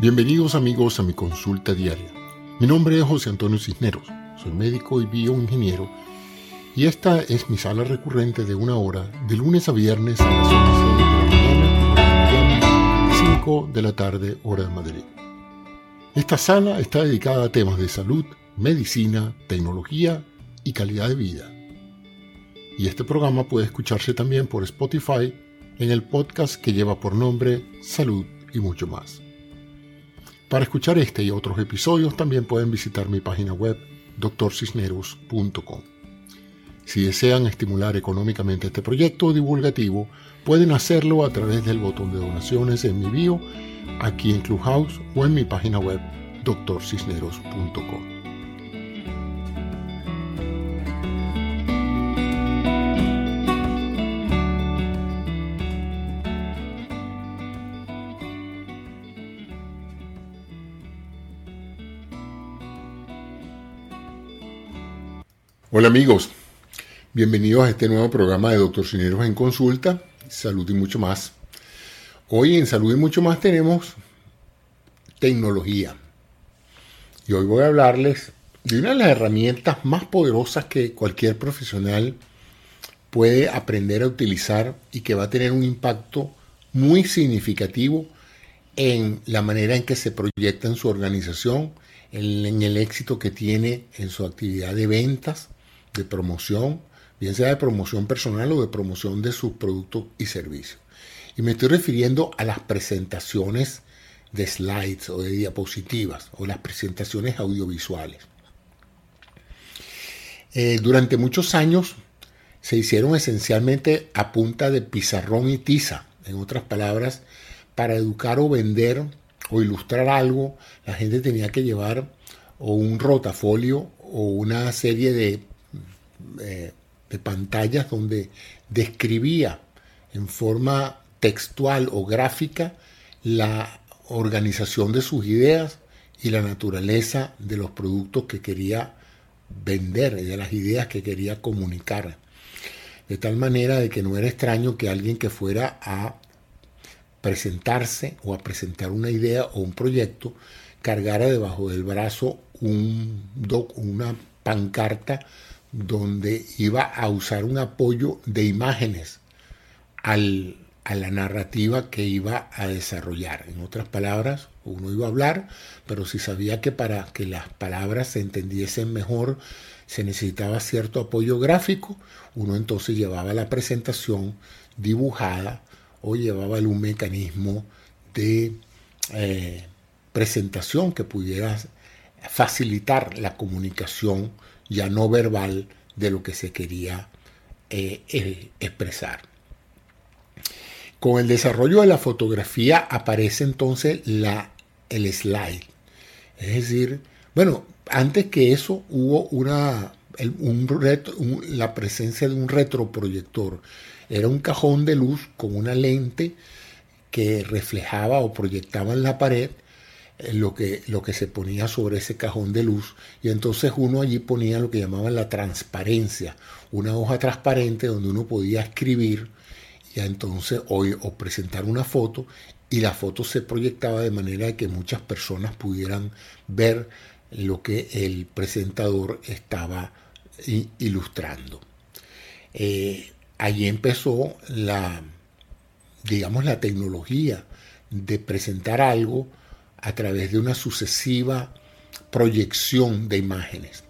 Bienvenidos amigos a mi consulta diaria. Mi nombre es José Antonio Cisneros, soy médico y bioingeniero y esta es mi sala recurrente de una hora de lunes a viernes a las 11 de la mañana, 5 de la tarde hora de Madrid. Esta sala está dedicada a temas de salud, medicina, tecnología y calidad de vida. Y este programa puede escucharse también por Spotify en el podcast que lleva por nombre Salud y mucho más. Para escuchar este y otros episodios también pueden visitar mi página web drcisneros.com. Si desean estimular económicamente este proyecto divulgativo, pueden hacerlo a través del botón de donaciones en mi bio, aquí en Clubhouse o en mi página web drcisneros.com. Hola amigos, bienvenidos a este nuevo programa de Doctor Cineros en Consulta, Salud y mucho más. Hoy en Salud y mucho más tenemos tecnología. Y hoy voy a hablarles de una de las herramientas más poderosas que cualquier profesional puede aprender a utilizar y que va a tener un impacto muy significativo en la manera en que se proyecta en su organización, en, el éxito que tiene en su actividad de ventas, de promoción, bien sea de promoción personal o de promoción de sus productos y servicios. Y me estoy refiriendo a las presentaciones de slides o de diapositivas o las presentaciones audiovisuales. Eh, durante muchos años se hicieron esencialmente a punta de pizarrón y tiza, en otras palabras, para educar o vender o ilustrar algo, la gente tenía que llevar o un rotafolio o una serie de eh, de pantallas donde describía en forma textual o gráfica la organización de sus ideas y la naturaleza de los productos que quería vender y de las ideas que quería comunicar. De tal manera de que no era extraño que alguien que fuera a presentarse o a presentar una idea o un proyecto cargara debajo del brazo un una pancarta donde iba a usar un apoyo de imágenes a la narrativa que iba a desarrollar. En otras palabras, uno iba a hablar, pero si sabía que para que las palabras se entendiesen mejor se necesitaba cierto apoyo gráfico, uno entonces llevaba la presentación dibujada o llevaba un mecanismo de eh, presentación que pudiera facilitar la comunicación ya no verbal de lo que se quería eh, eh, expresar. Con el desarrollo de la fotografía aparece entonces la, el slide. Es decir, bueno, antes que eso hubo una, la presencia de un retroproyector. Era un cajón de luz con una lente que reflejaba o proyectaba en la pared lo que, lo que se ponía sobre ese cajón de luz y entonces uno allí ponía lo que llamaban la transparencia, una hoja transparente donde uno podía escribir y entonces o presentar una foto y la foto se proyectaba de manera que muchas personas pudieran ver lo que el presentador estaba ilustrando. Eh, allí empezó la, digamos, la tecnología de presentar algo a través de una sucesiva proyección de imágenes.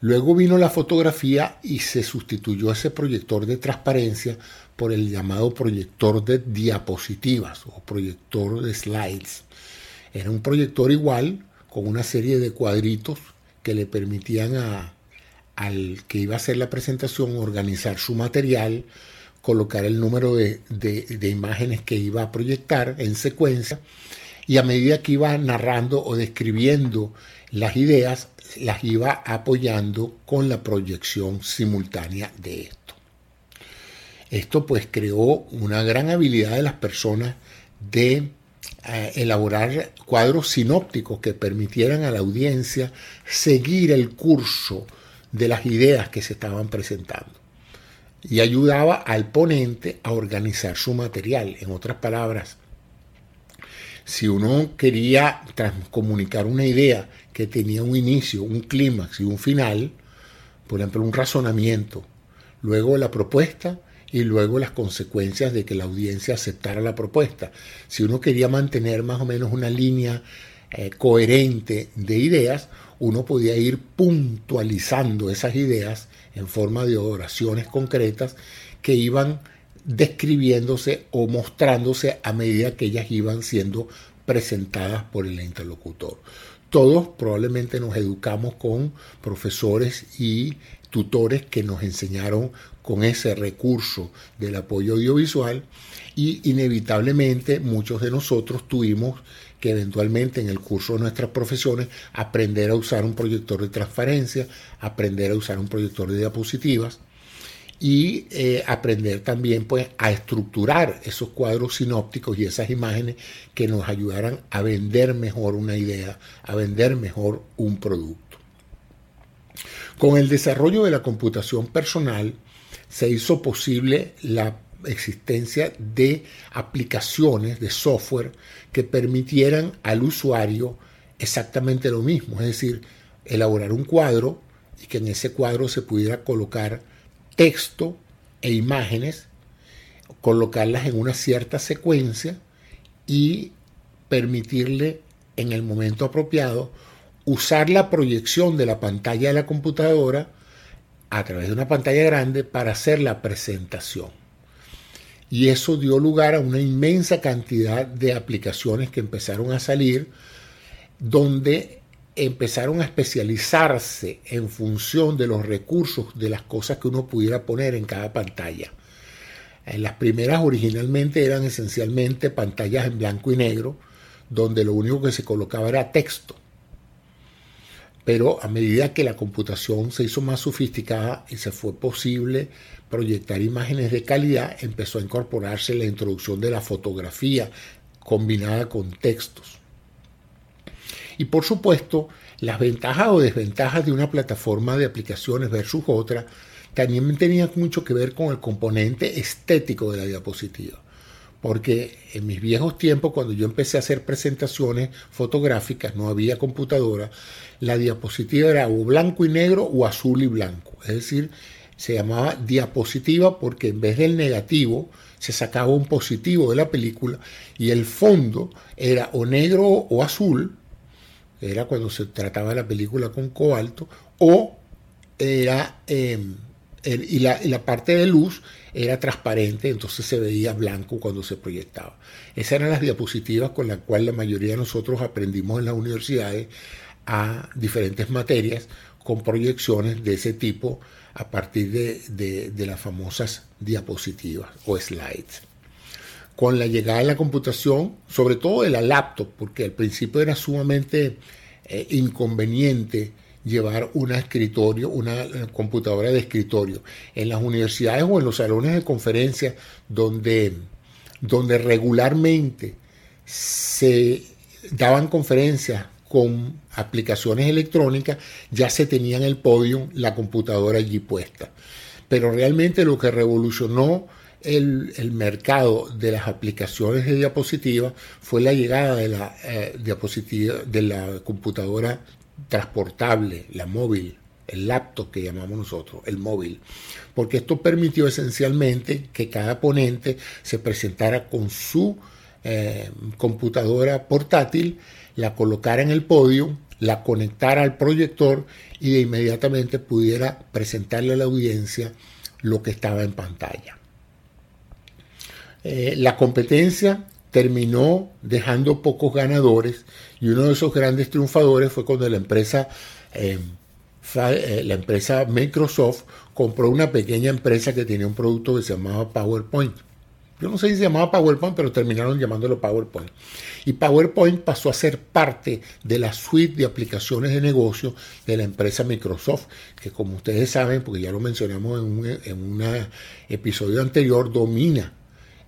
Luego vino la fotografía y se sustituyó ese proyector de transparencia por el llamado proyector de diapositivas o proyector de slides. Era un proyector igual con una serie de cuadritos que le permitían a, al que iba a hacer la presentación organizar su material, colocar el número de, de imágenes que iba a proyectar en secuencia y a medida que iba narrando o describiendo las ideas, las iba apoyando con la proyección simultánea de esto. Esto pues creó una gran habilidad de las personas de eh, elaborar cuadros sinópticos que permitieran a la audiencia seguir el curso de las ideas que se estaban presentando y ayudaba al ponente a organizar su material. En otras palabras, Si uno quería comunicar una idea que tenía un inicio, un clímax y un final, por ejemplo, un razonamiento, luego la propuesta y luego las consecuencias de que la audiencia aceptara la propuesta. Si uno quería mantener más o menos una línea eh, coherente de ideas, uno podía ir puntualizando esas ideas en forma de oraciones concretas que iban describiéndose o mostrándose a medida que ellas iban siendo presentadas por el interlocutor. Todos probablemente nos educamos con profesores y tutores que nos enseñaron con ese recurso del apoyo audiovisual y inevitablemente muchos de nosotros tuvimos que eventualmente en el curso de nuestras profesiones aprender a usar un proyector de transparencia, aprender a usar un proyector de diapositivas y eh, aprender también pues a estructurar esos cuadros sinópticos y esas imágenes que nos ayudaran a vender mejor una idea, a vender mejor un producto. Con el desarrollo de la computación personal se hizo posible la existencia de aplicaciones de software que permitieran al usuario exactamente lo mismo, es decir, elaborar un cuadro y que en ese cuadro se pudiera colocar texto e imágenes, colocarlas en una cierta secuencia y permitirle en el momento apropiado usar la proyección de la pantalla de la computadora a través de una pantalla grande para hacer la presentación. Y eso dio lugar a una inmensa cantidad de aplicaciones que empezaron a salir, donde empezaron a especializarse en función de los recursos, de las cosas que uno pudiera poner en cada pantalla. En las primeras originalmente eran esencialmente pantallas en blanco y negro, donde lo único que se colocaba era texto. Pero a medida que la computación se hizo más sofisticada y se fue posible proyectar imágenes de calidad, empezó a incorporarse la introducción de la fotografía combinada con textos. Y por supuesto, las ventajas o desventajas de una plataforma de aplicaciones versus otra también tenían mucho que ver con el componente estético de la diapositiva. Porque en mis viejos tiempos, cuando yo empecé a hacer presentaciones fotográficas, no había computadora, la diapositiva era o blanco y negro o azul y blanco. Es decir, se llamaba diapositiva porque en vez del negativo se sacaba un positivo de la película y el fondo era o negro o azul, era cuando se trataba de la película con cobalto, o era, em, y, la, y la parte de luz era transparente, entonces se veía blanco cuando se proyectaba. Esas eran las diapositivas con las cuales la mayoría de nosotros aprendimos en las universidades a diferentes materias con proyecciones de ese tipo a partir de, las famosas diapositivas o slides. Con la llegada de la computación, sobre todo de la laptop, porque al principio era sumamente eh, inconveniente llevar un escritorio, una computadora de escritorio. En las universidades o en los salones de conferencia donde, donde regularmente se daban conferencias con aplicaciones electrónicas, ya se tenía en el podio la computadora allí puesta. Pero realmente lo que revolucionó el, mercado de las aplicaciones de diapositiva fue la llegada de la eh, diapositiva de la computadora transportable, la móvil, el laptop que llamamos nosotros, el móvil, porque esto permitió esencialmente que cada ponente se presentara con su eh, computadora portátil la colocara en el podio, la conectara al proyector y de inmediatamente pudiera presentarle a la audiencia lo que estaba en pantalla. Eh, la competencia terminó dejando pocos ganadores y uno de esos grandes triunfadores fue cuando la empresa, eh, eh, la empresa Microsoft compró una pequeña empresa que tenía un producto que se llamaba PowerPoint. Yo no sé si se llamaba PowerPoint, pero terminaron llamándolo PowerPoint. Y PowerPoint pasó a ser parte de la suite de aplicaciones de negocio de la empresa Microsoft, que como ustedes saben, porque ya lo mencionamos en un, en un episodio anterior, domina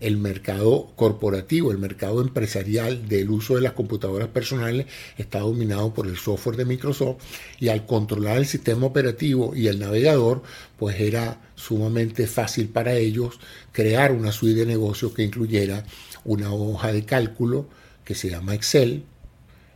el mercado corporativo, el mercado empresarial del uso de las computadoras personales está dominado por el software de Microsoft y al controlar el sistema operativo y el navegador, pues era sumamente fácil para ellos crear una suite de negocios que incluyera una hoja de cálculo, que se llama Excel,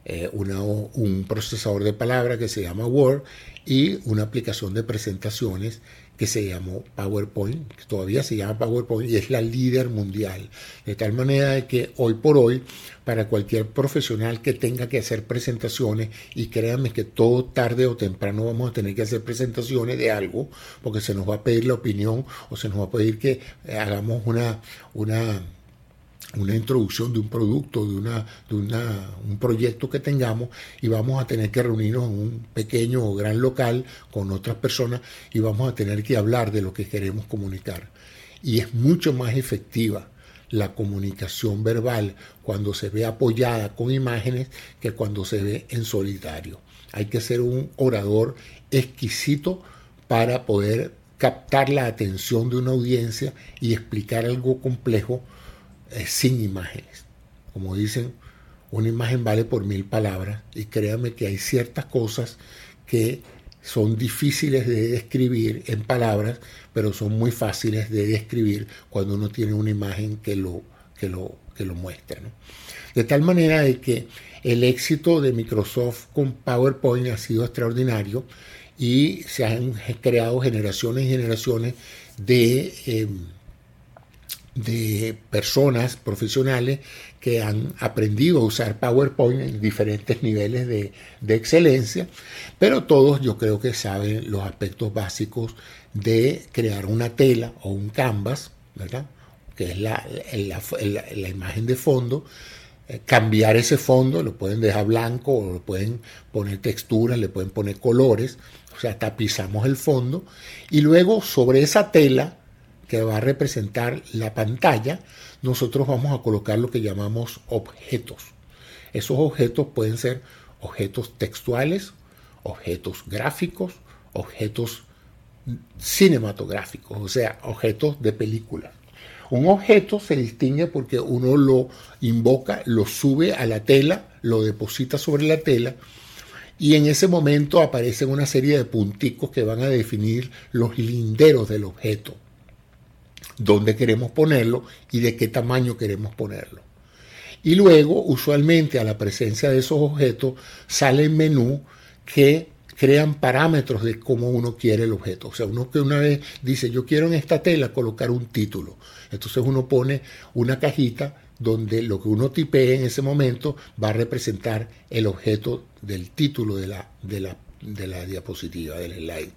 eh, un procesador de palabras que se llama Word y una aplicación de presentaciones que se llamó PowerPoint, que todavía se llama PowerPoint y es la líder mundial. De tal manera que hoy por hoy, para cualquier profesional que tenga que hacer presentaciones, y créanme que todo tarde o temprano vamos a tener que hacer presentaciones de algo, porque se nos va a pedir la opinión o se nos va a pedir que hagamos una, una una introducción de un producto, de, una, de una, un proyecto que tengamos y vamos a tener que reunirnos en un pequeño o gran local con otras personas y vamos a tener que hablar de lo que queremos comunicar. Y es mucho más efectiva la comunicación verbal cuando se ve apoyada con imágenes que cuando se ve en solitario. Hay que ser un orador exquisito para poder captar la atención de una audiencia y explicar algo complejo sin imágenes. Como dicen, una imagen vale por mil palabras y créanme que hay ciertas cosas que son difíciles de describir en palabras, pero son muy fáciles de describir cuando uno tiene una imagen que lo, que lo, que lo muestra. De tal manera de que el éxito de Microsoft con PowerPoint ha sido extraordinario y se han creado generaciones y generaciones de... Em, de personas profesionales que han aprendido a usar PowerPoint en diferentes niveles de, excelencia, pero todos yo creo que saben los aspectos básicos de crear una tela o un canvas, ¿verdad? que es la, la, imagen de fondo, eh, cambiar ese fondo, lo pueden dejar blanco o lo pueden poner texturas, le pueden poner colores, o sea, tapizamos el fondo y luego sobre esa tela que va a representar la pantalla, nosotros vamos a colocar lo que llamamos objetos. Esos objetos pueden ser objetos textuales, objetos gráficos, objetos cinematográficos, o sea, objetos de película. Un objeto se distingue porque uno lo invoca, lo sube a la tela, lo deposita sobre la tela y en ese momento aparecen una serie de punticos que van a definir los linderos del objeto dónde queremos ponerlo y de qué tamaño queremos ponerlo. Y luego, usualmente a la presencia de esos objetos, sale el menú que crean parámetros de cómo uno quiere el objeto. O sea, uno que una vez dice, yo quiero en esta tela colocar un título. Entonces uno pone una cajita donde lo que uno tipee en ese momento va a representar el objeto del título de la, de la, de la diapositiva, del slide.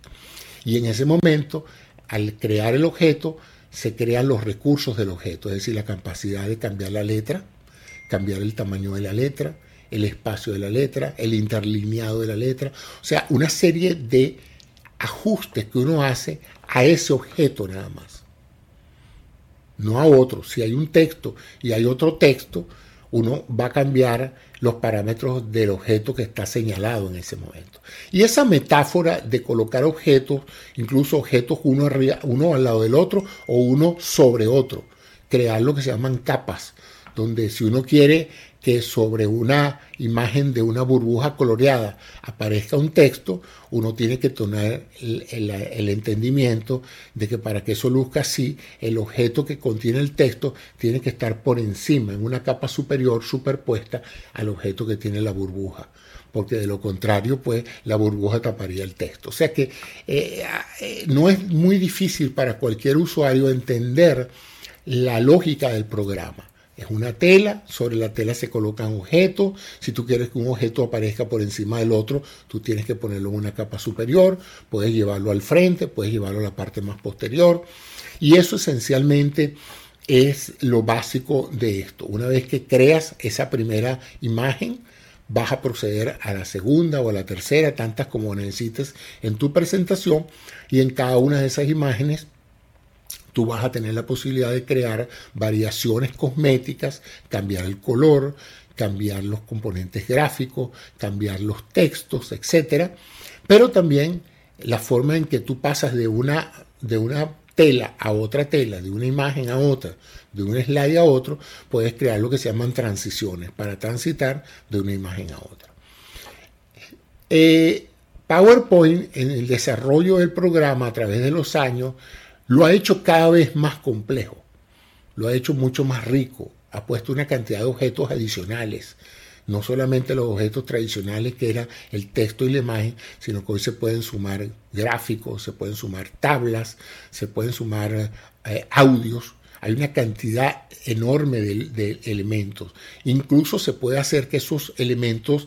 Y en ese momento, al crear el objeto, se crean los recursos del objeto, es decir, la capacidad de cambiar la letra, cambiar el tamaño de la letra, el espacio de la letra, el interlineado de la letra, o sea, una serie de ajustes que uno hace a ese objeto nada más, no a otro. Si hay un texto y hay otro texto, uno va a cambiar los parámetros del objeto que está señalado en ese momento. Y esa metáfora de colocar objetos, incluso objetos uno, arriba, uno al lado del otro o uno sobre otro, crear lo que se llaman capas, donde si uno quiere que sobre una imagen de una burbuja coloreada aparezca un texto, uno tiene que tener el, entendimiento de que para que eso luzca así, el objeto que contiene el texto tiene que estar por encima, en una capa superior superpuesta al objeto que tiene la burbuja porque de lo contrario, pues la burbuja taparía el texto. O sea que eh, eh, no es muy difícil para cualquier usuario entender la lógica del programa. Es una tela, sobre la tela se colocan objetos. Si tú quieres que un objeto aparezca por encima del otro, tú tienes que ponerlo en una capa superior, puedes llevarlo al frente, puedes llevarlo a la parte más posterior. Y eso esencialmente es lo básico de esto. Una vez que creas esa primera imagen, vas a proceder a la segunda o a la tercera, tantas como necesites en tu presentación, y en cada una de esas imágenes tú vas a tener la posibilidad de crear variaciones cosméticas, cambiar el color, cambiar los componentes gráficos, cambiar los textos, etc. Pero también la forma en que tú pasas de una, de una tela a otra tela, de una imagen a otra, de un slide a otro, puedes crear lo que se llaman transiciones para transitar de una imagen a otra. Eh, PowerPoint en el desarrollo del programa a través de los años lo ha hecho cada vez más complejo, lo ha hecho mucho más rico, ha puesto una cantidad de objetos adicionales. No solamente los objetos tradicionales que era el texto y la imagen, sino que hoy se pueden sumar gráficos, se pueden sumar tablas, se pueden sumar eh, audios hay una cantidad enorme de, elementos. Incluso se puede hacer que esos elementos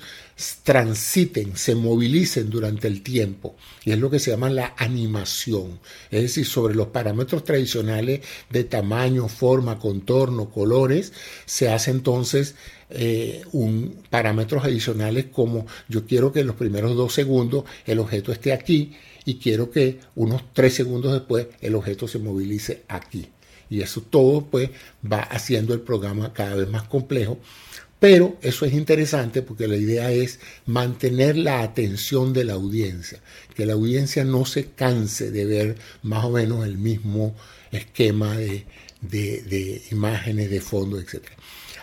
transiten, se movilicen durante el tiempo. Y es lo que se llama la animación. Es decir, sobre los parámetros tradicionales de tamaño, forma, contorno, colores, se hace entonces eh, un, parámetros adicionales como yo quiero que en los primeros dos segundos el objeto esté aquí y quiero que unos tres segundos después el objeto se movilice aquí. Y eso todo pues va haciendo el programa cada vez más complejo. Pero eso es interesante porque la idea es mantener la atención de la audiencia, que la audiencia no se canse de ver más o menos el mismo esquema de, de, imágenes, de fondo, etc.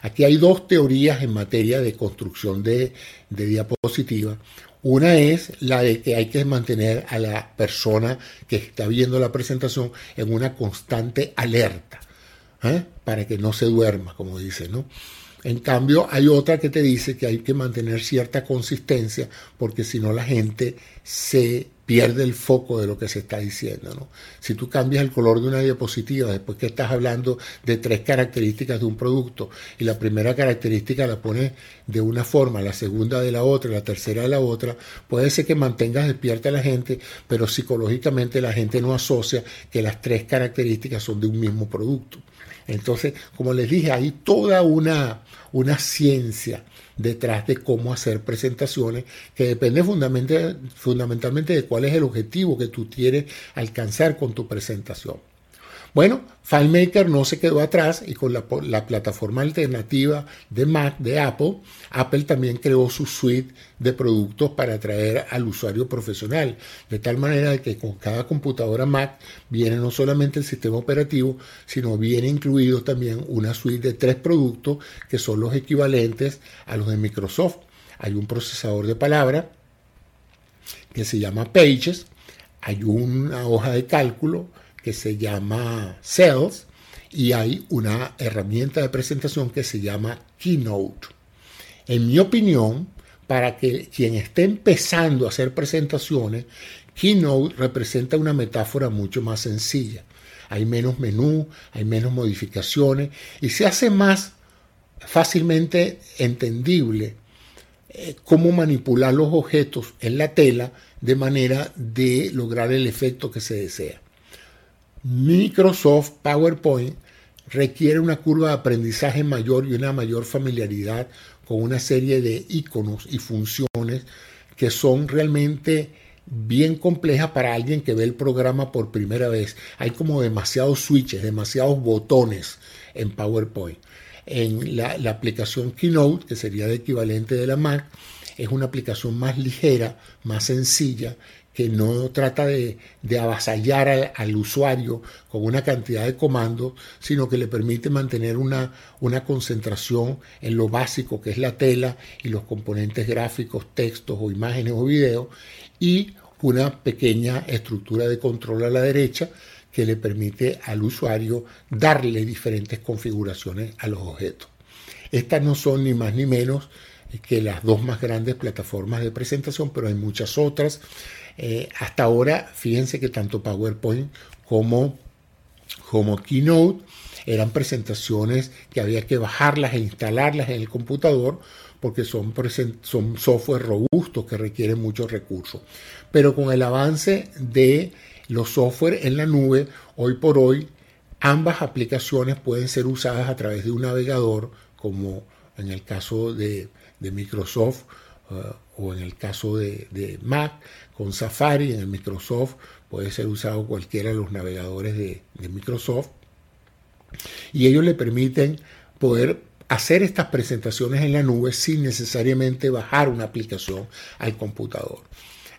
Aquí hay dos teorías en materia de construcción de, de diapositivas. Una es la de que hay que mantener a la persona que está viendo la presentación en una constante alerta, ¿eh? para que no se duerma, como dice, ¿no? En cambio, hay otra que te dice que hay que mantener cierta consistencia porque si no la gente se pierde el foco de lo que se está diciendo. ¿no? Si tú cambias el color de una diapositiva después que estás hablando de tres características de un producto y la primera característica la pones de una forma, la segunda de la otra, la tercera de la otra, puede ser que mantengas despierta a la gente, pero psicológicamente la gente no asocia que las tres características son de un mismo producto. Entonces, como les dije, hay toda una, una ciencia detrás de cómo hacer presentaciones que depende fundamentalmente de cuál es el objetivo que tú quieres alcanzar con tu presentación. Bueno, FileMaker no se quedó atrás y con la, plataforma alternativa de Mac de Apple, Apple también creó su suite de productos para atraer al usuario profesional, de tal manera que con cada computadora Mac viene no solamente el sistema operativo, sino viene incluido también una suite de tres productos que son los equivalentes a los de Microsoft. Hay un procesador de palabra que se llama Pages, hay una hoja de cálculo, que se llama Sales y hay una herramienta de presentación que se llama Keynote. En mi opinión, para que quien esté empezando a hacer presentaciones, Keynote representa una metáfora mucho más sencilla. Hay menos menú, hay menos modificaciones y se hace más fácilmente entendible eh, cómo manipular los objetos en la tela de manera de lograr el efecto que se desea. Microsoft PowerPoint requiere una curva de aprendizaje mayor y una mayor familiaridad con una serie de iconos y funciones que son realmente bien complejas para alguien que ve el programa por primera vez. Hay como demasiados switches, demasiados botones en PowerPoint. En la, la aplicación Keynote, que sería el equivalente de la Mac, es una aplicación más ligera, más sencilla que no trata de, avasallar al, usuario con una cantidad de comandos, sino que le permite mantener una, una concentración en lo básico que es la tela y los componentes gráficos, textos o imágenes o videos, y una pequeña estructura de control a la derecha que le permite al usuario darle diferentes configuraciones a los objetos. Estas no son ni más ni menos que las dos más grandes plataformas de presentación, pero hay muchas otras. Eh, hasta ahora, fíjense que tanto PowerPoint como, como Keynote eran presentaciones que había que bajarlas e instalarlas en el computador porque son, son software robustos que requieren muchos recursos. Pero con el avance de los software en la nube, hoy por hoy ambas aplicaciones pueden ser usadas a través de un navegador, como en el caso de, Microsoft uh, o en el caso de Mac, con Safari en el Microsoft, puede ser usado cualquiera de los navegadores de, Microsoft. Y ellos le permiten poder hacer estas presentaciones en la nube sin necesariamente bajar una aplicación al computador.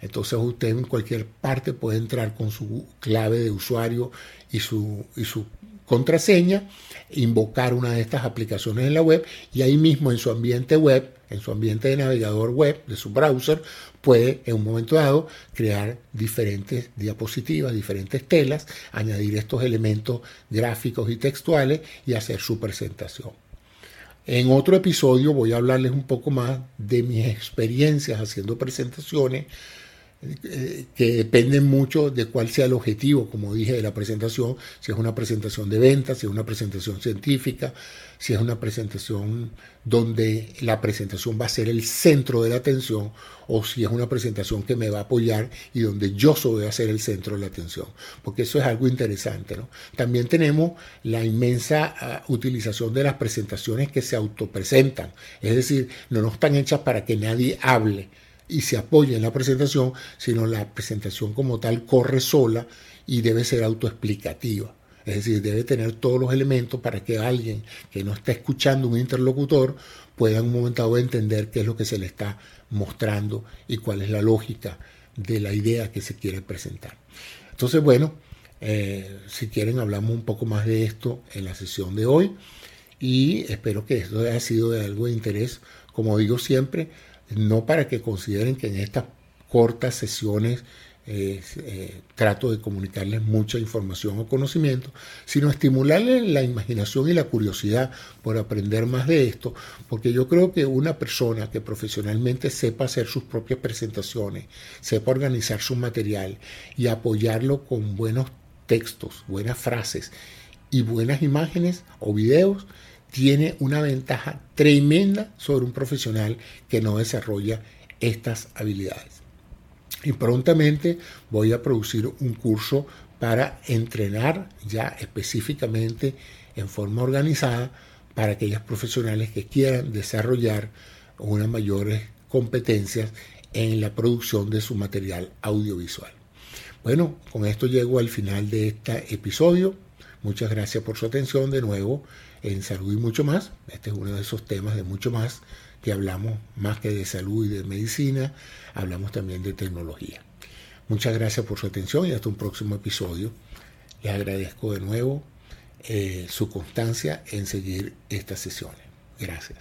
Entonces usted en cualquier parte puede entrar con su clave de usuario y su, y su contraseña, invocar una de estas aplicaciones en la web y ahí mismo en su ambiente web, en su ambiente de navegador web, de su browser, puede en un momento dado crear diferentes diapositivas, diferentes telas, añadir estos elementos gráficos y textuales y hacer su presentación. En otro episodio voy a hablarles un poco más de mis experiencias haciendo presentaciones eh, que dependen mucho de cuál sea el objetivo, como dije, de la presentación, si es una presentación de ventas, si es una presentación científica, si es una presentación donde la presentación va a ser el centro de la atención o si es una presentación que me va a apoyar y donde yo soy a ser el centro de la atención, porque eso es algo interesante. ¿no? También tenemos la inmensa ah, utilización de las presentaciones que se autopresentan, es decir, no, no están hechas para que nadie hable y se apoye en la presentación, sino la presentación como tal corre sola y debe ser autoexplicativa. Es decir, debe tener todos los elementos para que alguien que no está escuchando un interlocutor pueda en un momento dado entender qué es lo que se le está mostrando y cuál es la lógica de la idea que se quiere presentar. Entonces, bueno, eh, si quieren hablamos un poco más de esto en la sesión de hoy y espero que esto haya sido de algo de interés. Como digo siempre, no para que consideren que en estas cortas sesiones eh, eh, trato de comunicarles mucha información o conocimiento, sino estimularles la imaginación y la curiosidad por aprender más de esto, porque yo creo que una persona que profesionalmente sepa hacer sus propias presentaciones, sepa organizar su material y apoyarlo con buenos textos, buenas frases y buenas imágenes o videos, tiene una ventaja tremenda sobre un profesional que no desarrolla estas habilidades. Y prontamente voy a producir un curso para entrenar ya específicamente en forma organizada para aquellos profesionales que quieran desarrollar unas mayores competencias en la producción de su material audiovisual. Bueno, con esto llego al final de este episodio. Muchas gracias por su atención de nuevo en salud y mucho más. Este es uno de esos temas de mucho más que hablamos más que de salud y de medicina, hablamos también de tecnología. Muchas gracias por su atención y hasta un próximo episodio. Les agradezco de nuevo eh, su constancia en seguir estas sesiones. Gracias.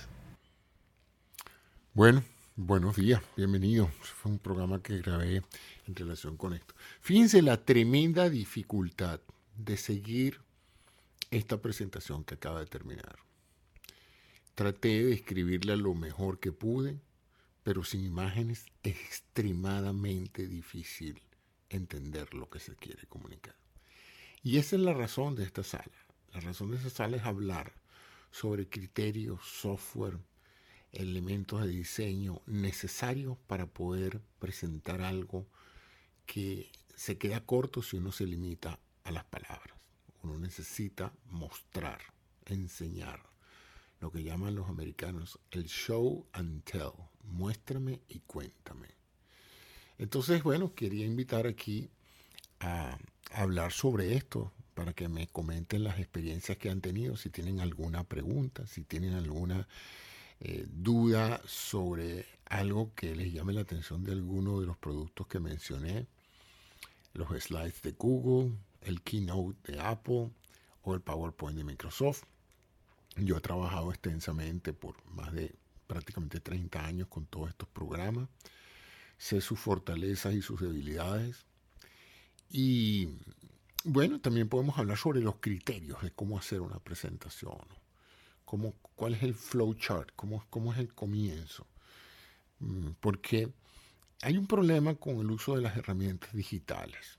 Bueno, buenos días, bienvenido. Fue un programa que grabé en relación con esto. Fíjense la tremenda dificultad de seguir esta presentación que acaba de terminar. Traté de escribirla lo mejor que pude, pero sin imágenes es extremadamente difícil entender lo que se quiere comunicar. Y esa es la razón de esta sala. La razón de esta sala es hablar sobre criterios, software, elementos de diseño necesarios para poder presentar algo que se queda corto si uno se limita a las palabras uno necesita mostrar, enseñar, lo que llaman los americanos el show and tell, muéstrame y cuéntame. Entonces, bueno, quería invitar aquí a, hablar sobre esto para que me comenten las experiencias que han tenido, si tienen alguna pregunta, si tienen alguna eh, duda sobre algo que les llame la atención de alguno de los productos que mencioné, los slides de Google, el Keynote de Apple o el PowerPoint de Microsoft. Yo he trabajado extensamente por más de prácticamente 30 años con todos estos programas. Sé sus fortalezas y sus debilidades. Y bueno, también podemos hablar sobre los criterios de cómo hacer una presentación. Cómo, ¿Cuál es el flowchart? Cómo, ¿Cómo es el comienzo? Mm, porque hay un problema con el uso de las herramientas digitales.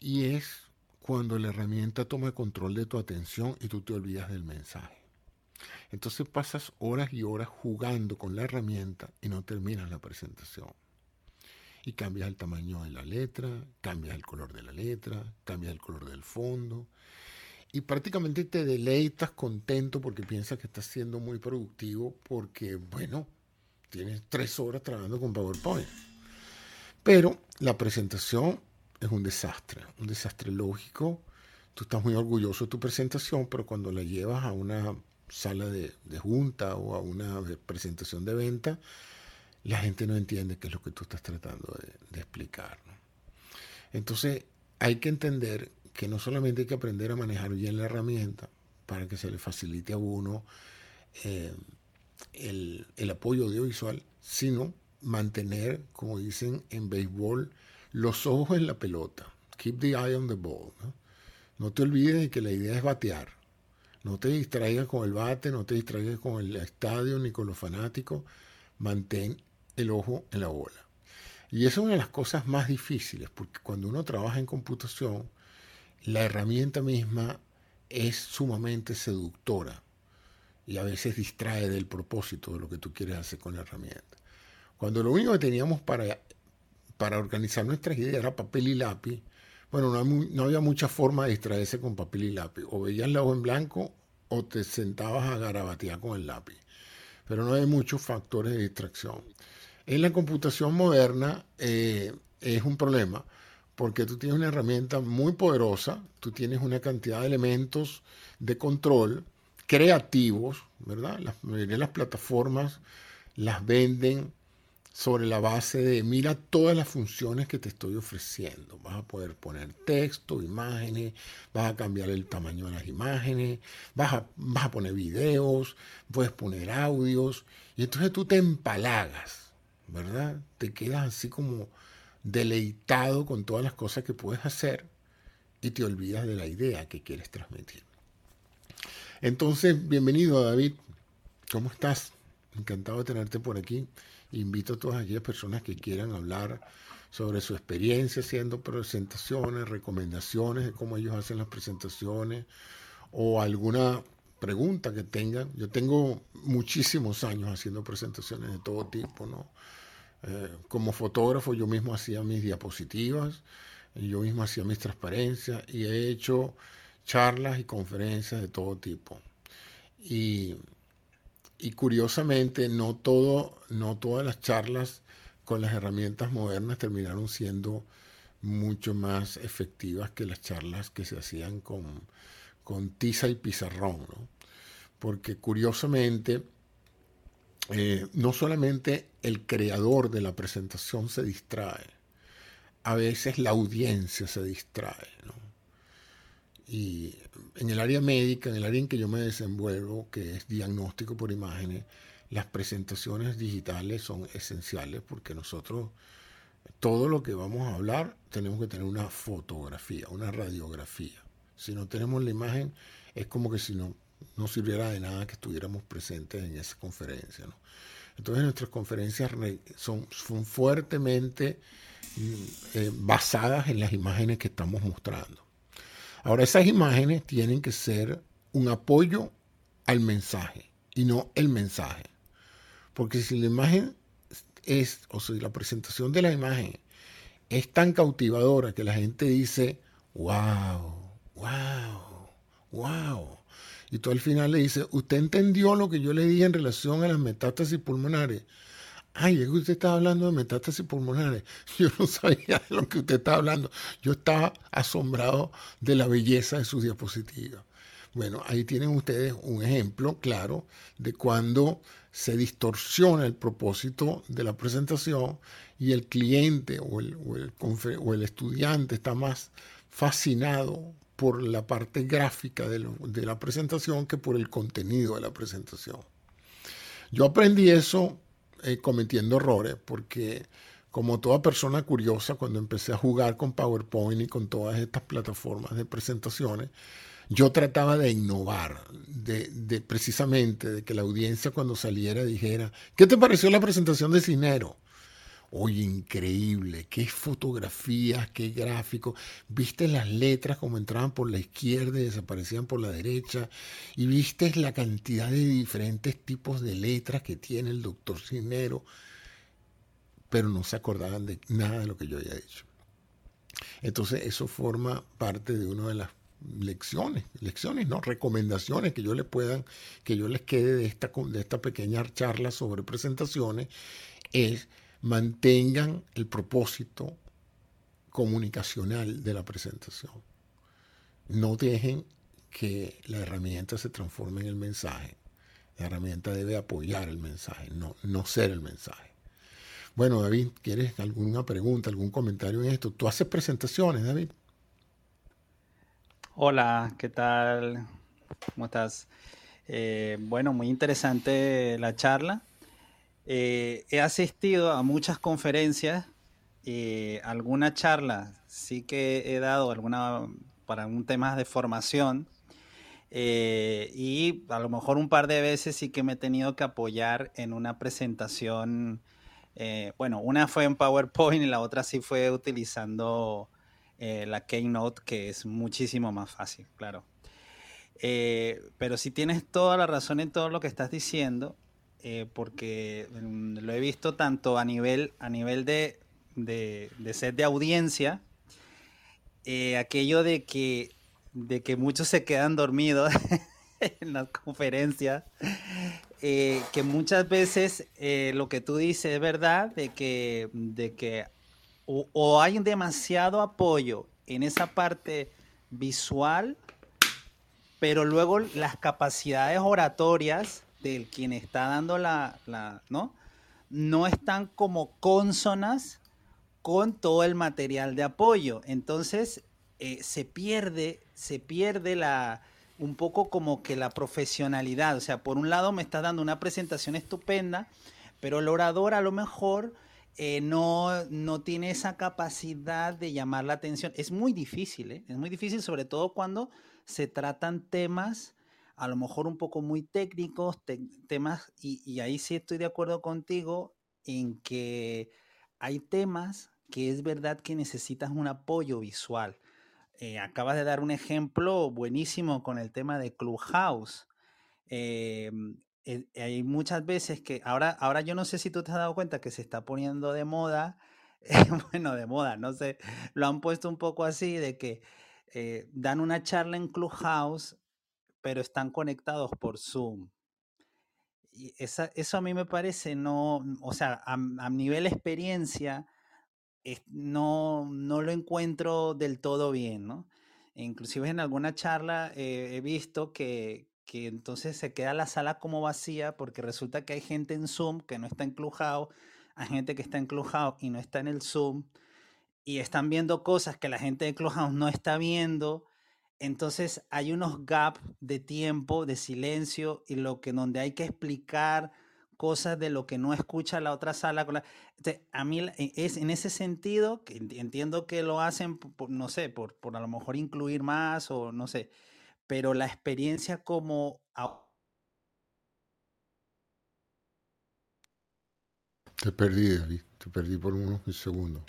Y es cuando la herramienta toma control de tu atención y tú te olvidas del mensaje. Entonces pasas horas y horas jugando con la herramienta y no terminas la presentación. Y cambias el tamaño de la letra, cambias el color de la letra, cambias el color del fondo. Y prácticamente te deleitas contento porque piensas que estás siendo muy productivo porque, bueno, tienes tres horas trabajando con PowerPoint. Pero la presentación es un desastre, un desastre lógico. Tú estás muy orgulloso de tu presentación, pero cuando la llevas a una sala de, junta o a una presentación de venta, la gente no entiende qué es lo que tú estás tratando de, explicar. Entonces, hay que entender que no solamente hay que aprender a manejar bien la herramienta para que se le facilite a uno eh, el, el apoyo audiovisual, sino mantener, como dicen en béisbol, los ojos en la pelota. Keep the eye on the ball. ¿no? te olvides de que la idea es batear. No te distraigas con el bate, no te distraigas con el estadio ni con los fanáticos. Mantén el ojo en la bola. Y eso es una de las cosas más difíciles, porque cuando uno trabaja en computación, la herramienta misma es sumamente seductora y a veces distrae del propósito de lo que tú quieres hacer con la herramienta. Cuando lo único que teníamos para, para organizar nuestras ideas era papel y lápiz, bueno, no, había mucha forma de distraerse con papel y lápiz. O veías la hoja en blanco o te sentabas a garabatear con el lápiz. Pero no hay muchos factores de distracción. En la computación moderna eh, es un problema porque tú tienes una herramienta muy poderosa, tú tienes una cantidad de elementos de control creativos, ¿verdad? La mayoría de las plataformas las venden sobre la base de mira todas las funciones que te estoy ofreciendo. Vas a poder poner texto, imágenes, vas a cambiar el tamaño de las imágenes, vas a, vas a poner videos, puedes poner audios, y entonces tú te empalagas, ¿verdad? Te quedas así como deleitado con todas las cosas que puedes hacer y te olvidas de la idea que quieres transmitir. Entonces, bienvenido David, ¿cómo estás? Encantado de tenerte por aquí. Invito a todas aquellas personas que quieran hablar sobre su experiencia haciendo presentaciones, recomendaciones de cómo ellos hacen las presentaciones o alguna pregunta que tengan. Yo tengo muchísimos años haciendo presentaciones de todo tipo, ¿no? Eh, como fotógrafo yo mismo hacía mis diapositivas, yo mismo hacía mis transparencias y he hecho charlas y conferencias de todo tipo. Y, curiosamente no, todo, no todas las charlas con las herramientas modernas terminaron siendo mucho más efectivas que las charlas que se hacían con, con tiza y pizarrón, porque curiosamente eh, no solamente el creador de la presentación se distrae, a veces la audiencia se distrae. Y en el área médica, en el área en que yo me desenvuelvo, que es diagnóstico por imágenes, las presentaciones digitales son esenciales porque nosotros, todo lo que vamos a hablar, tenemos que tener una fotografía, una radiografía. Si no tenemos la imagen, es como que si no no sirviera de nada que estuviéramos presentes en esa conferencia. Entonces nuestras conferencias son, son fuertemente mm, eh, basadas en las imágenes que estamos mostrando. Ahora esas imágenes tienen que ser un apoyo al mensaje y no el mensaje. Porque si la imagen es, o sea, la presentación de la imagen es tan cautivadora que la gente dice, wow, wow, wow y tú al final le dices, ¿usted entendió lo que yo le dije en relación a las metástasis pulmonares? Ay, es que usted estaba hablando de metástasis pulmonares. Yo no sabía de lo que usted estaba hablando. Yo estaba asombrado de la belleza de sus diapositivas. Bueno, ahí tienen ustedes un ejemplo claro de cuando se distorsiona el propósito de la presentación y el cliente o el, o el estudiante está más fascinado por la parte gráfica de, la presentación que por el contenido de la presentación. Yo aprendí eso eh, cometiendo errores porque como toda persona curiosa, cuando empecé a jugar con PowerPoint y con todas estas plataformas de presentaciones, yo trataba de innovar, de, precisamente de que la audiencia cuando saliera dijera, ¿qué te pareció la presentación de Cinero? Oye, increíble, qué fotografías, qué gráficos. Viste las letras como entraban por la izquierda y desaparecían por la derecha. Y viste la cantidad de diferentes tipos de letras que tiene el doctor Cinero. Pero no se acordaban de nada de lo que yo había hecho. Entonces eso forma parte de una de las lecciones, lecciones, no, recomendaciones que yo les puedan, que yo les quede de esta, de esta pequeña charla sobre presentaciones, es mantengan el propósito comunicacional de la presentación. No dejen que la herramienta se transforme en el mensaje. La herramienta debe apoyar el mensaje, no, no ser el mensaje. Bueno, David, ¿quieres alguna pregunta, algún comentario en esto? ¿Tú haces presentaciones, David? Hola, ¿qué tal? ¿Cómo estás? Eh, bueno, muy interesante la charla. Eh, he asistido a muchas conferencias, eh, alguna charla sí que he dado alguna para un tema de formación Eh, y a lo mejor un par de veces sí que me he tenido que apoyar en una presentación. Eh, bueno, una fue en PowerPoint y la otra sí fue utilizando la Keynote, que es muchísimo más fácil, claro. pero si tienes toda la razón en todo lo que estás diciendo, porque mm, lo he visto tanto a nivel, a nivel de, de, de set de audiencia, aquello de que de que muchos se quedan dormidos en las conferencias, eh, que muchas veces eh, lo que tú dices es verdad, de que, de que o, hay demasiado apoyo en esa parte visual, pero luego las capacidades oratorias del quien está dando la, la ¿no? No están como consonas con todo el material de apoyo. Entonces, eh, se pierde, se pierde la, un poco como que la profesionalidad. O sea, por un lado me está dando una presentación estupenda, pero el orador a lo mejor eh, no, no tiene esa capacidad de llamar la atención. Es muy difícil, ¿eh? es muy difícil, sobre todo cuando se tratan temas a lo mejor un poco muy técnicos, temas, y, y ahí sí estoy de acuerdo contigo en que hay temas que es verdad que necesitas un apoyo visual. Eh, acabas de dar un ejemplo buenísimo con el tema de Clubhouse. Eh, eh, hay muchas veces que ahora, ahora yo no sé si tú te has dado cuenta que se está poniendo de moda, bueno, de moda, no sé, lo han puesto un poco así de que dan una charla en Clubhouse, pero están conectados por Zoom. Y esa, eso a mí me parece no, o sea, a, a nivel experiencia, no, no lo encuentro del todo bien, ¿no? Inclusive en alguna charla eh, he visto que, que, entonces se queda la sala como vacía porque resulta que hay gente en Zoom que no está enclujado, hay gente que está enclujado y no está en el Zoom, y están viendo cosas que la gente de Clubhouse no está viendo, entonces hay unos gaps de tiempo, de silencio, y lo que donde hay que explicar cosas de lo que no escucha la otra sala. a mí e, es en ese sentido que entiendo que lo hacen, no sé, por, por a lo mejor incluir más o no sé, pero la experiencia como... Te perdí, David. Te perdí por unos segundos.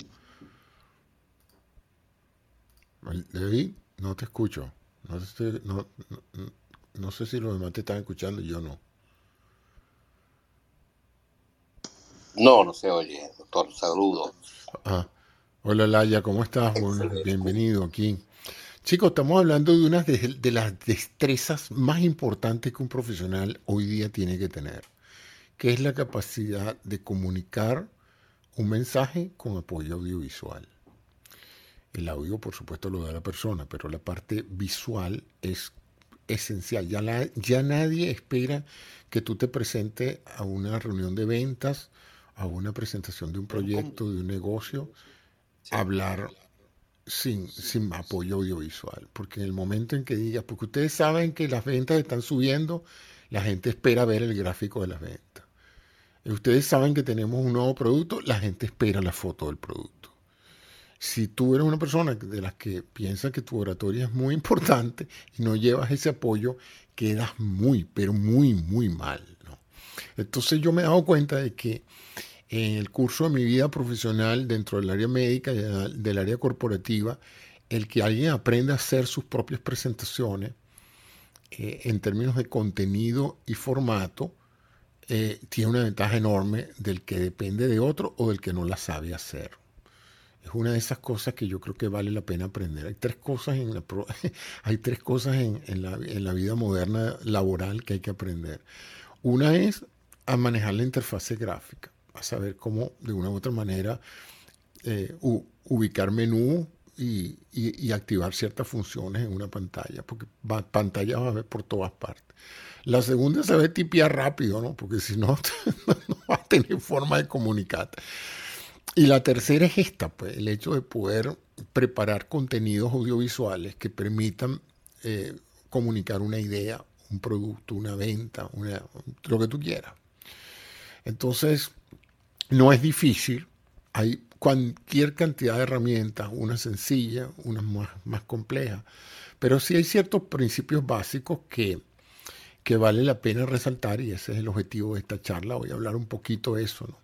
David, no te escucho. No, no, no, no sé si los demás te están escuchando, yo no. No, no se oye, doctor. Saludos. Ah, hola Laya, ¿cómo estás? bienvenido aquí. Chicos, estamos hablando de una de, las destrezas más importantes que un profesional hoy día tiene que tener, que es la capacidad de comunicar un mensaje con apoyo audiovisual. El audio, por supuesto, lo da la persona, pero la parte visual es esencial. Ya, ya nadie espera que tú te presentes a una reunión de ventas a una presentación de un proyecto, de un negocio, hablar sin, sin apoyo audiovisual. Porque en el momento en que digas, porque ustedes saben que las ventas están subiendo, la gente espera ver el gráfico de las ventas. Y ustedes saben que tenemos un nuevo producto, la gente espera la foto del producto. Si tú eres una persona de las que piensa que tu oratoria es muy importante y no llevas ese apoyo, quedas muy, pero muy, muy mal. Entonces yo me he dado cuenta de que en el curso de mi vida profesional dentro del área médica y del área corporativa, el que alguien aprenda a hacer sus propias presentaciones eh, en términos de contenido y formato, eh, tiene una ventaja enorme del que depende de otro o del que no la sabe hacer. Es una de esas cosas que yo creo que vale la pena aprender. Hay tres cosas en la, hay tres cosas en, la, en la vida moderna laboral que hay que aprender. Una es a manejar la interfase gráfica a saber cómo de una u otra manera eh, ubicar menú y, activar ciertas funciones en una pantalla, porque pantalla va a ver por todas partes. La segunda es saber tipear rápido, ¿no? porque si no, no va a tener forma de comunicar. Y la tercera es esta, pues, el hecho de poder preparar contenidos audiovisuales que permitan eh, comunicar una idea, un producto, una venta, lo que tú quieras. Entonces, no es difícil hay cualquier cantidad de herramientas, una sencilla, una más, más compleja, pero sí hay ciertos principios básicos que, que vale la pena resaltar y ese es el objetivo de esta charla. Voy a hablar un poquito de eso,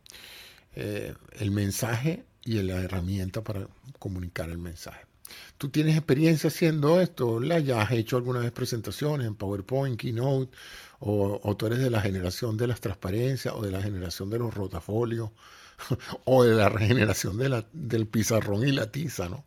eh, el mensaje y la herramienta para comunicar el mensaje. ¿Tú tienes experiencia haciendo esto? ¿La ¿Ya has hecho alguna vez presentaciones en PowerPoint, Keynote? O, o, tú eres de la generación de las transparencias o de la generación de los rotafolios o de la regeneración de la, del pizarrón y la tiza, ¿no?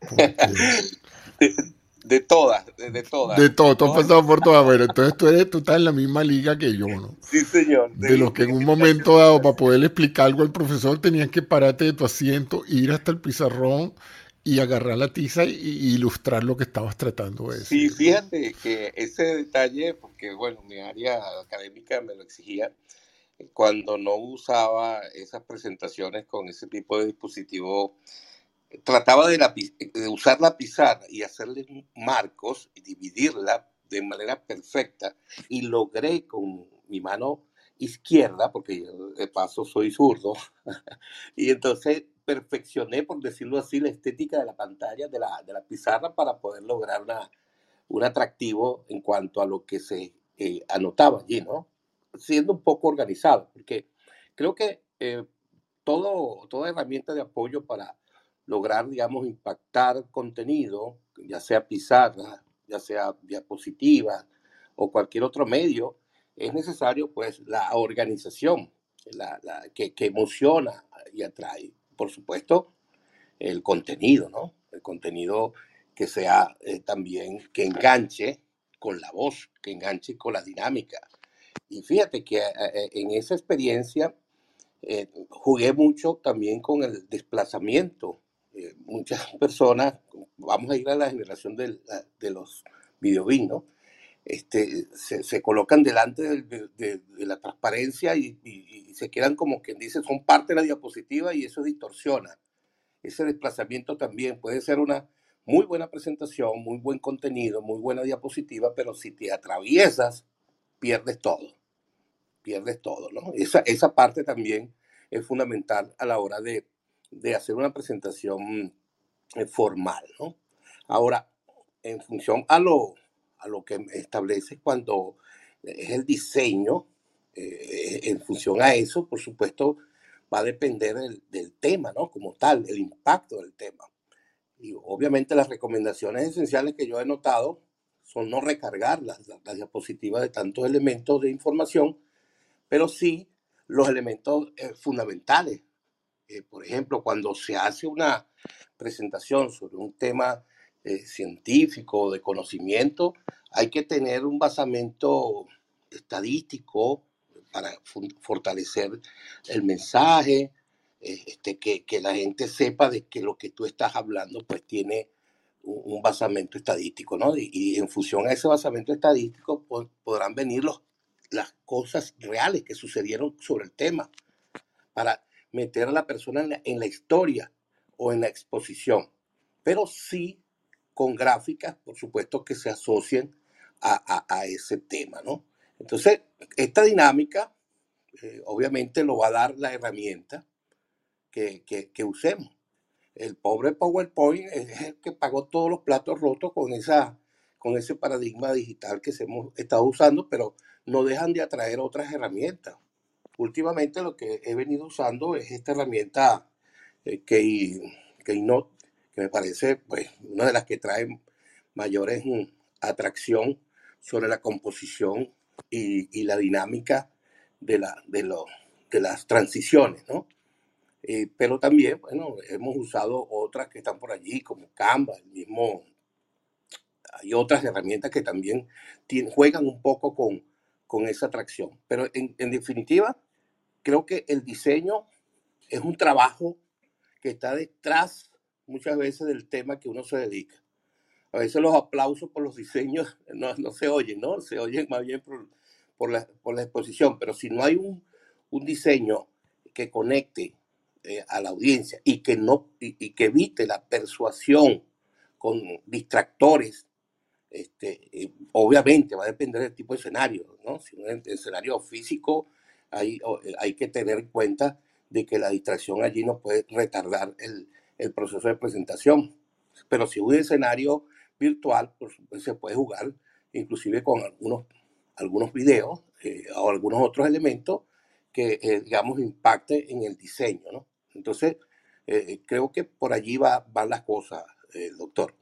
de, todas, de, todas. De todo, tú has pasado por todas. Bueno, entonces tú, eres, tú estás en la misma liga que yo, ¿no? Sí, señor. De, los que en un momento dado, para poder explicar algo al profesor, tenías que pararte de tu asiento, ir hasta el pizarrón y agarrar la tiza y, ilustrar lo que estabas tratando de decir. Sí, fíjate que ese detalle, porque bueno, mi área académica me lo exigía, cuando no usaba esas presentaciones con ese tipo de dispositivo, trataba de, usar la pizarra y hacerle marcos y dividirla de manera perfecta y logré con mi mano izquierda, porque de paso soy zurdo, y entonces perfeccioné, por decirlo así, la estética de la pantalla, de la, de la pizarra, para poder lograr una, un atractivo en cuanto a lo que se eh, anotaba allí, ¿no? Siendo un poco organizado, porque creo que eh, todo, toda herramienta de apoyo para lograr, digamos, impactar contenido, ya sea pizarra, ya sea diapositiva o cualquier otro medio, es necesario, pues, la organización, la, la, que, que emociona y atrae por supuesto, el contenido, ¿no? El contenido que sea eh, también, que enganche con la voz, que enganche con la dinámica. Y fíjate que eh, eh, en esa experiencia jugué mucho también con el desplazamiento. Muchas personas, vamos a ir a la generación de, los videobeams, ¿no? Este, se, colocan delante de, la transparencia y, se quedan como quien dice, son parte de la diapositiva y eso distorsiona. Ese desplazamiento también puede ser una muy buena presentación, muy buen contenido, muy buena diapositiva, pero si te atraviesas, pierdes todo. Pierdes todo, ¿no? Esa, esa parte también es fundamental a la hora de, de hacer una presentación eh, formal, ¿no? Ahora, en función a lo, a lo que establece cuando es el diseño, eh, en función a eso, por supuesto, va a depender del, tema, ¿no? Como tal, el impacto del tema. Y obviamente las recomendaciones esenciales que yo he notado son no recargar las, diapositivas de tantos elementos de información, pero sí los elementos eh, fundamentales. Eh, por ejemplo, cuando se hace una presentación sobre un tema científico, de conocimiento, hay que tener un basamento estadístico para fortalecer el mensaje, eh, este, que, la gente sepa de que lo que tú estás hablando pues tiene un, basamento estadístico, ¿no? Y, en función a ese basamento estadístico podrán venir los, las cosas reales que sucedieron sobre el tema para meter a la persona en la, en la historia o en la exposición, pero sí con gráficas, por supuesto, que se asocien a, ese tema, ¿no? Entonces, esta dinámica eh, obviamente lo va a dar la herramienta que, usemos. El pobre PowerPoint es el que pagó todos los platos rotos con, esa, con ese paradigma digital que hemos estado usando, pero no dejan de atraer otras herramientas. Últimamente lo que he venido usando es esta herramienta eh, Keynote, que me parece pues, una de las que trae mayores mm, atracción sobre la composición y, la dinámica de, la, de, de las transiciones, ¿no? Eh, pero también, bueno, hemos usado otras que están por allí, como Canva, el mismo, hay otras herramientas que también juegan un poco con, con esa atracción. Pero en definitiva, creo que el diseño es un trabajo que está detrás muchas veces del tema que uno se dedica a veces los aplausos por los diseños no, no se oyen, ¿no? Se oyen más bien por, por, la, por la, exposición, pero si no hay un, un diseño que conecte eh, a la audiencia y que, no, y, que evite la persuasión con distractores, este, eh, obviamente va a depender del tipo de escenario, ¿no? Si un escenario físico, hay, eh, hay que tener en cuenta de que la distracción allí no puede retardar el, el proceso de presentación. Pero si un escenario virtual, pues, se puede jugar inclusive con algunos, algunos videos eh, o algunos otros elementos que, eh, digamos, impacte en el diseño. Entonces, creo que por allí va, van las cosas, doctor.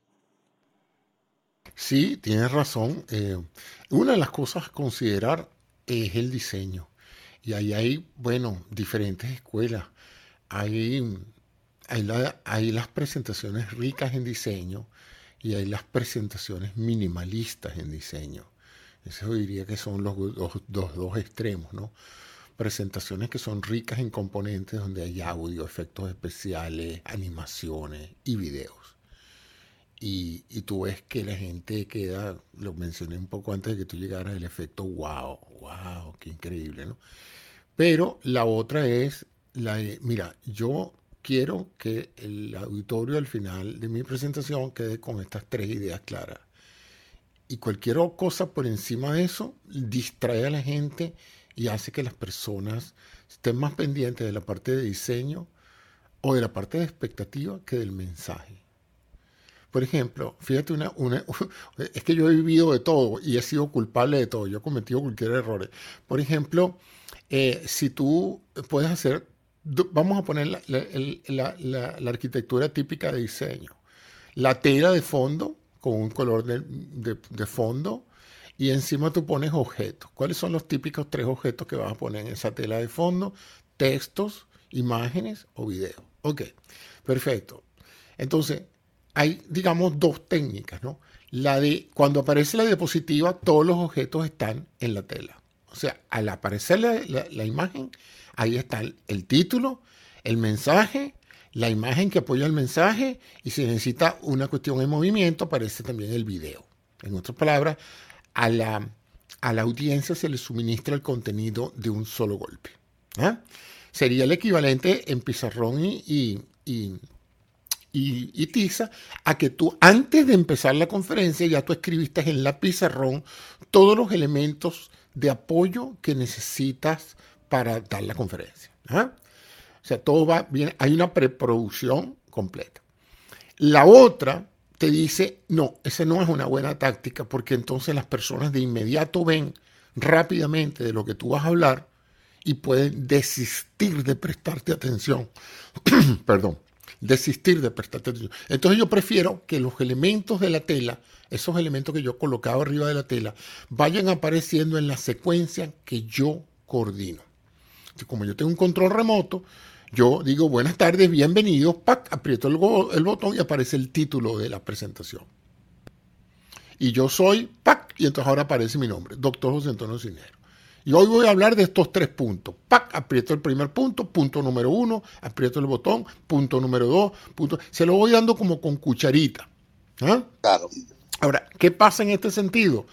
Sí, tienes razón. una de las cosas a considerar es el diseño. Y ahí hay, bueno, diferentes escuelas. Hay, hay, las presentaciones ricas en diseño y hay las presentaciones minimalistas en diseño. Eso diría que son los, dos extremos, ¿no? Presentaciones que son ricas en componentes donde hay audio, efectos especiales, animaciones y videos. Y, tú ves que la gente queda, lo mencioné un poco antes de que tú llegaras, el efecto wow, wow, qué increíble, ¿no? Pero la otra es, la mira, yo quiero que el auditorio al final de mi presentación quede con estas tres ideas claras. Y cualquier cosa por encima de eso distrae a la gente y hace que las personas estén más pendientes de la parte de diseño o de la parte de expectativa que del mensaje. Por ejemplo, fíjate, una, una, es que yo he vivido de todo y he sido culpable de todo, yo he cometido cualquier error. Por ejemplo, eh, si tú puedes hacer, vamos a poner la, arquitectura típica de diseño, la tela de fondo con un color de, fondo y encima tú pones objetos. ¿Cuáles son los típicos tres objetos que vas a poner en esa tela de fondo? Textos, imágenes o videos. Ok, perfecto. Entonces, hay, digamos, dos técnicas, ¿no? La de cuando aparece la diapositiva, todos los objetos están en la tela. O sea, al aparecer la, imagen, ahí está el, título, el mensaje, la imagen que apoya el mensaje y si necesita una cuestión en movimiento, aparece también el video. En otras palabras, a la, a la audiencia se le suministra el contenido de un solo golpe. ¿ah? Sería el equivalente en pizarrón y, y, tiza a que tú antes de empezar la conferencia ya tú escribiste en la pizarrón todos los elementos de apoyo que necesitas para dar la conferencia. ¿ah? O sea, todo va bien, hay una preproducción completa. La otra te dice, no, esa no es una buena táctica porque entonces las personas de inmediato ven rápidamente de lo que tú vas a hablar y pueden desistir de prestarte atención. Perdón, desistir de prestarte atención. Entonces yo prefiero que los elementos de la tela esos elementos que yo colocaba arriba de la tela vayan apareciendo en la secuencia que yo coordino. como yo tengo un control remoto, yo digo buenas tardes, bienvenidos, pac, aprieto el, el, botón y aparece el título de la presentación. Y yo soy, pac, y entonces ahora aparece mi nombre, doctor José Antonio Cinero. Y hoy voy a hablar de estos tres puntos. Pac, aprieto el primer punto, punto número uno, aprieto el botón, punto número dos, punto. Se lo voy dando como con cucharita. ¿Ah? Claro. Ahora, ¿qué pasa en este sentido?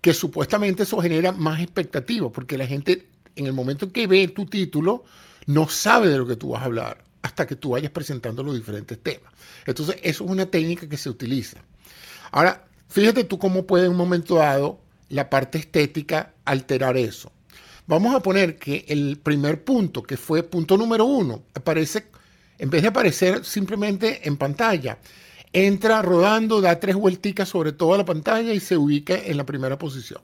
Que supuestamente eso genera más expectativas, porque la gente en el momento que ve tu título no sabe de lo que tú vas a hablar hasta que tú vayas presentando los diferentes temas. Entonces, eso es una técnica que se utiliza. Ahora, fíjate tú cómo puede en un momento dado la parte estética alterar eso. Vamos a poner que el primer punto, que fue punto número uno, aparece, en vez de aparecer simplemente en pantalla, entra rodando, da tres vuelticas sobre toda la pantalla y se ubica en la primera posición.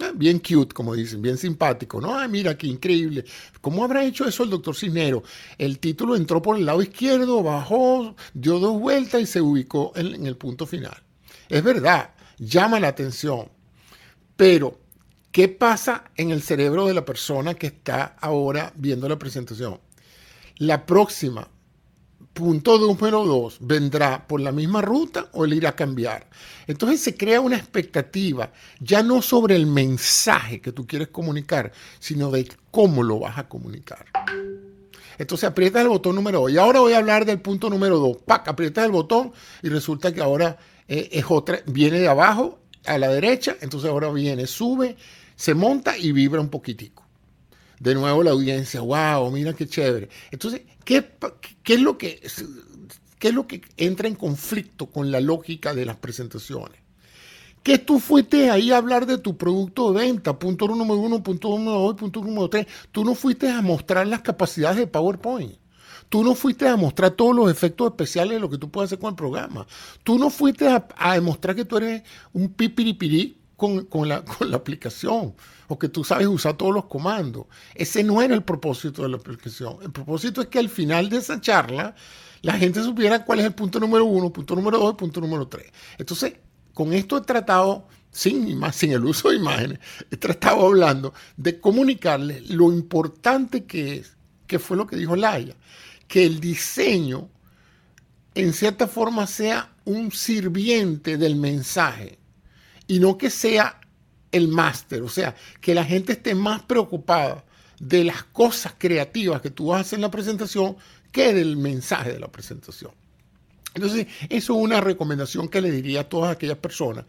Ah, bien cute, como dicen, bien simpático, ¿no? Ay, mira, qué increíble. ¿Cómo habrá hecho eso el doctor Cisnero? El título entró por el lado izquierdo, bajó, dio dos vueltas y se ubicó en, en el punto final. Es verdad, llama la atención. Pero, ¿qué pasa en el cerebro de la persona que está ahora viendo la presentación? La próxima punto número dos, ¿vendrá por la misma ruta o él irá a cambiar? Entonces se crea una expectativa, ya no sobre el mensaje que tú quieres comunicar, sino de cómo lo vas a comunicar. Entonces aprietas el botón número 2. Y ahora voy a hablar del punto número 2. Pac, aprietas el botón y resulta que ahora eh, es otra, viene de abajo a la derecha, entonces ahora viene, sube, se monta y vibra un poquitico de nuevo la audiencia, wow, mira qué chévere. Entonces, ¿qué, qué es lo que, qué es lo que entra en conflicto con la lógica de las presentaciones? que tú fuiste ahí a hablar de tu producto de venta, punto número uno, punto número dos, punto número tres. Tú no fuiste a mostrar las capacidades de PowerPoint. Tú no fuiste a mostrar todos los efectos especiales de lo que tú puedes hacer con el programa. Tú no fuiste a, demostrar que tú eres un pipiripirí con, la aplicación o que tú sabes usar todos los comandos. Ese no era el propósito de la aplicación. El propósito es que al final de esa charla la gente supiera cuál es el punto número uno, punto número dos y punto número tres. Entonces, con esto he tratado, sin, sin el uso de imágenes, he tratado hablando de comunicarles lo importante que es, que fue lo que dijo Laia, que el diseño en cierta forma sea un sirviente del mensaje y no que sea el máster, o sea, que la gente esté más preocupada de las cosas creativas que tú hacer en la presentación que del mensaje de la presentación. Entonces, eso es una recomendación que le diría a todas aquellas personas.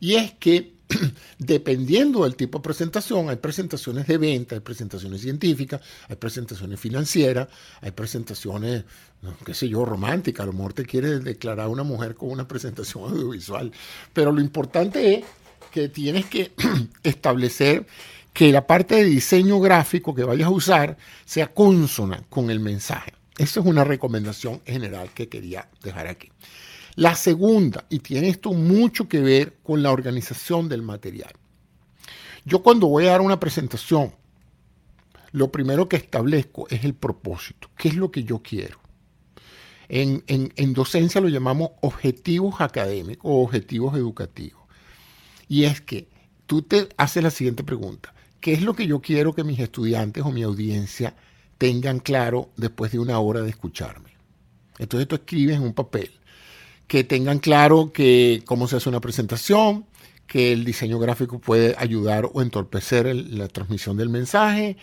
Y es que, dependiendo del tipo de presentación, hay presentaciones de venta, hay presentaciones científicas, hay presentaciones financieras, hay presentaciones, qué sé yo, románticas. A lo mejor te quiere declarar una mujer con una presentación audiovisual. Pero lo importante es que tienes que establecer que la parte de diseño gráfico que vayas a usar sea consona con el mensaje. Esa es una recomendación general que quería dejar aquí. La segunda, y tiene esto mucho que ver con la organización del material. Yo cuando voy a dar una presentación, lo primero que establezco es el propósito. ¿Qué es lo que yo quiero? En, en docencia lo llamamos objetivos académicos o objetivos educativos. Y es que tú te haces la siguiente pregunta. ¿Qué es lo que yo quiero que mis estudiantes o mi audiencia tengan claro después de una hora de escucharme. Entonces tú escribes en un papel que tengan claro que cómo se hace una presentación, que el diseño gráfico puede ayudar o entorpecer la transmisión del mensaje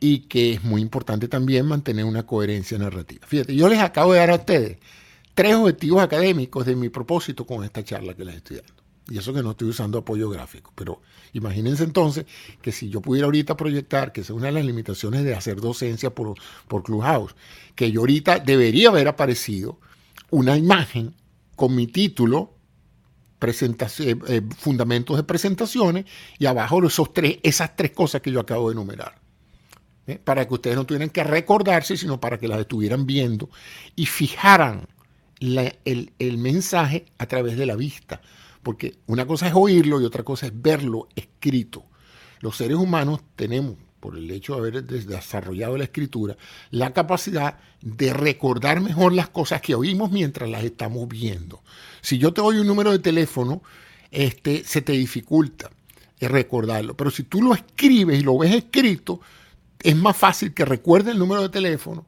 y que es muy importante también mantener una coherencia narrativa. Fíjate, yo les acabo de dar a ustedes tres objetivos académicos de mi propósito con esta charla que les estoy dando. Y eso que no estoy usando apoyo gráfico. Pero imagínense entonces que si yo pudiera ahorita proyectar, que es una de las limitaciones de hacer docencia por, por Clubhouse, que yo ahorita debería haber aparecido una imagen con mi título, eh, eh, fundamentos de presentaciones, y abajo esos tres, esas tres cosas que yo acabo de enumerar. ¿eh? Para que ustedes no tuvieran que recordarse, sino para que las estuvieran viendo y fijaran el, el mensaje a través de la vista porque una cosa es oírlo y otra cosa es verlo escrito. Los seres humanos tenemos, por el hecho de haber desarrollado la escritura, la capacidad de recordar mejor las cosas que oímos mientras las estamos viendo. Si yo te doy un número de teléfono, este, se te dificulta recordarlo. Pero si tú lo escribes y lo ves escrito, es más fácil que recuerde el número de teléfono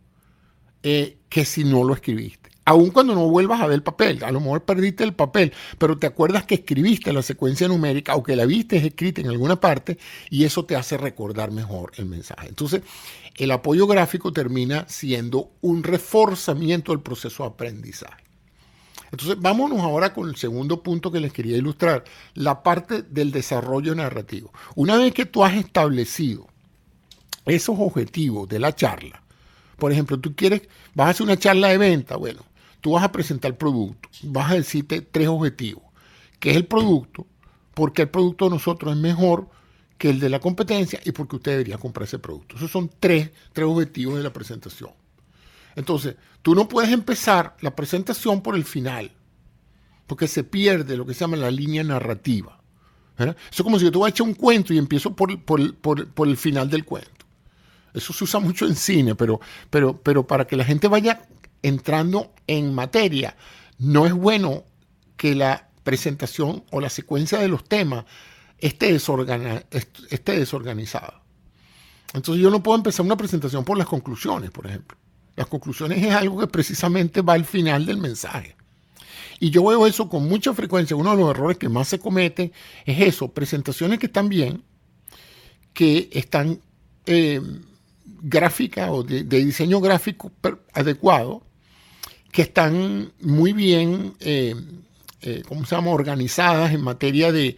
eh, que si no lo escribiste aun cuando no vuelvas a ver el papel. A lo mejor perdiste el papel, pero te acuerdas que escribiste la secuencia numérica o que la viste escrita en alguna parte y eso te hace recordar mejor el mensaje. Entonces, el apoyo gráfico termina siendo un reforzamiento del proceso de aprendizaje. Entonces, vámonos ahora con el segundo punto que les quería ilustrar, la parte del desarrollo narrativo. Una vez que tú has establecido esos objetivos de la charla, por ejemplo, tú quieres, vas a hacer una charla de venta, bueno, tú vas a presentar producto, vas a decirte tres objetivos, que es el producto, porque el producto de nosotros es mejor que el de la competencia y porque usted debería comprar ese producto. Esos son tres, tres objetivos de la presentación. Entonces, tú no puedes empezar la presentación por el final, porque se pierde lo que se llama la línea narrativa. Eso es como si yo te a echar un cuento y empiezo por, por el final del cuento. Eso se usa mucho en cine, pero, pero, pero para que la gente vaya entrando en materia, no es bueno que la presentación o la secuencia de los temas esté, desorganizada. Entonces yo no puedo empezar una presentación por las conclusiones, por ejemplo. Las conclusiones es algo que precisamente va al final del mensaje. Y yo veo eso con mucha frecuencia. Uno de los errores que más se cometen es eso, presentaciones que están bien, que están eh, gráficas o de, diseño gráfico adecuado, que están muy bien, eh, eh, ¿cómo se llama?, organizadas en materia de,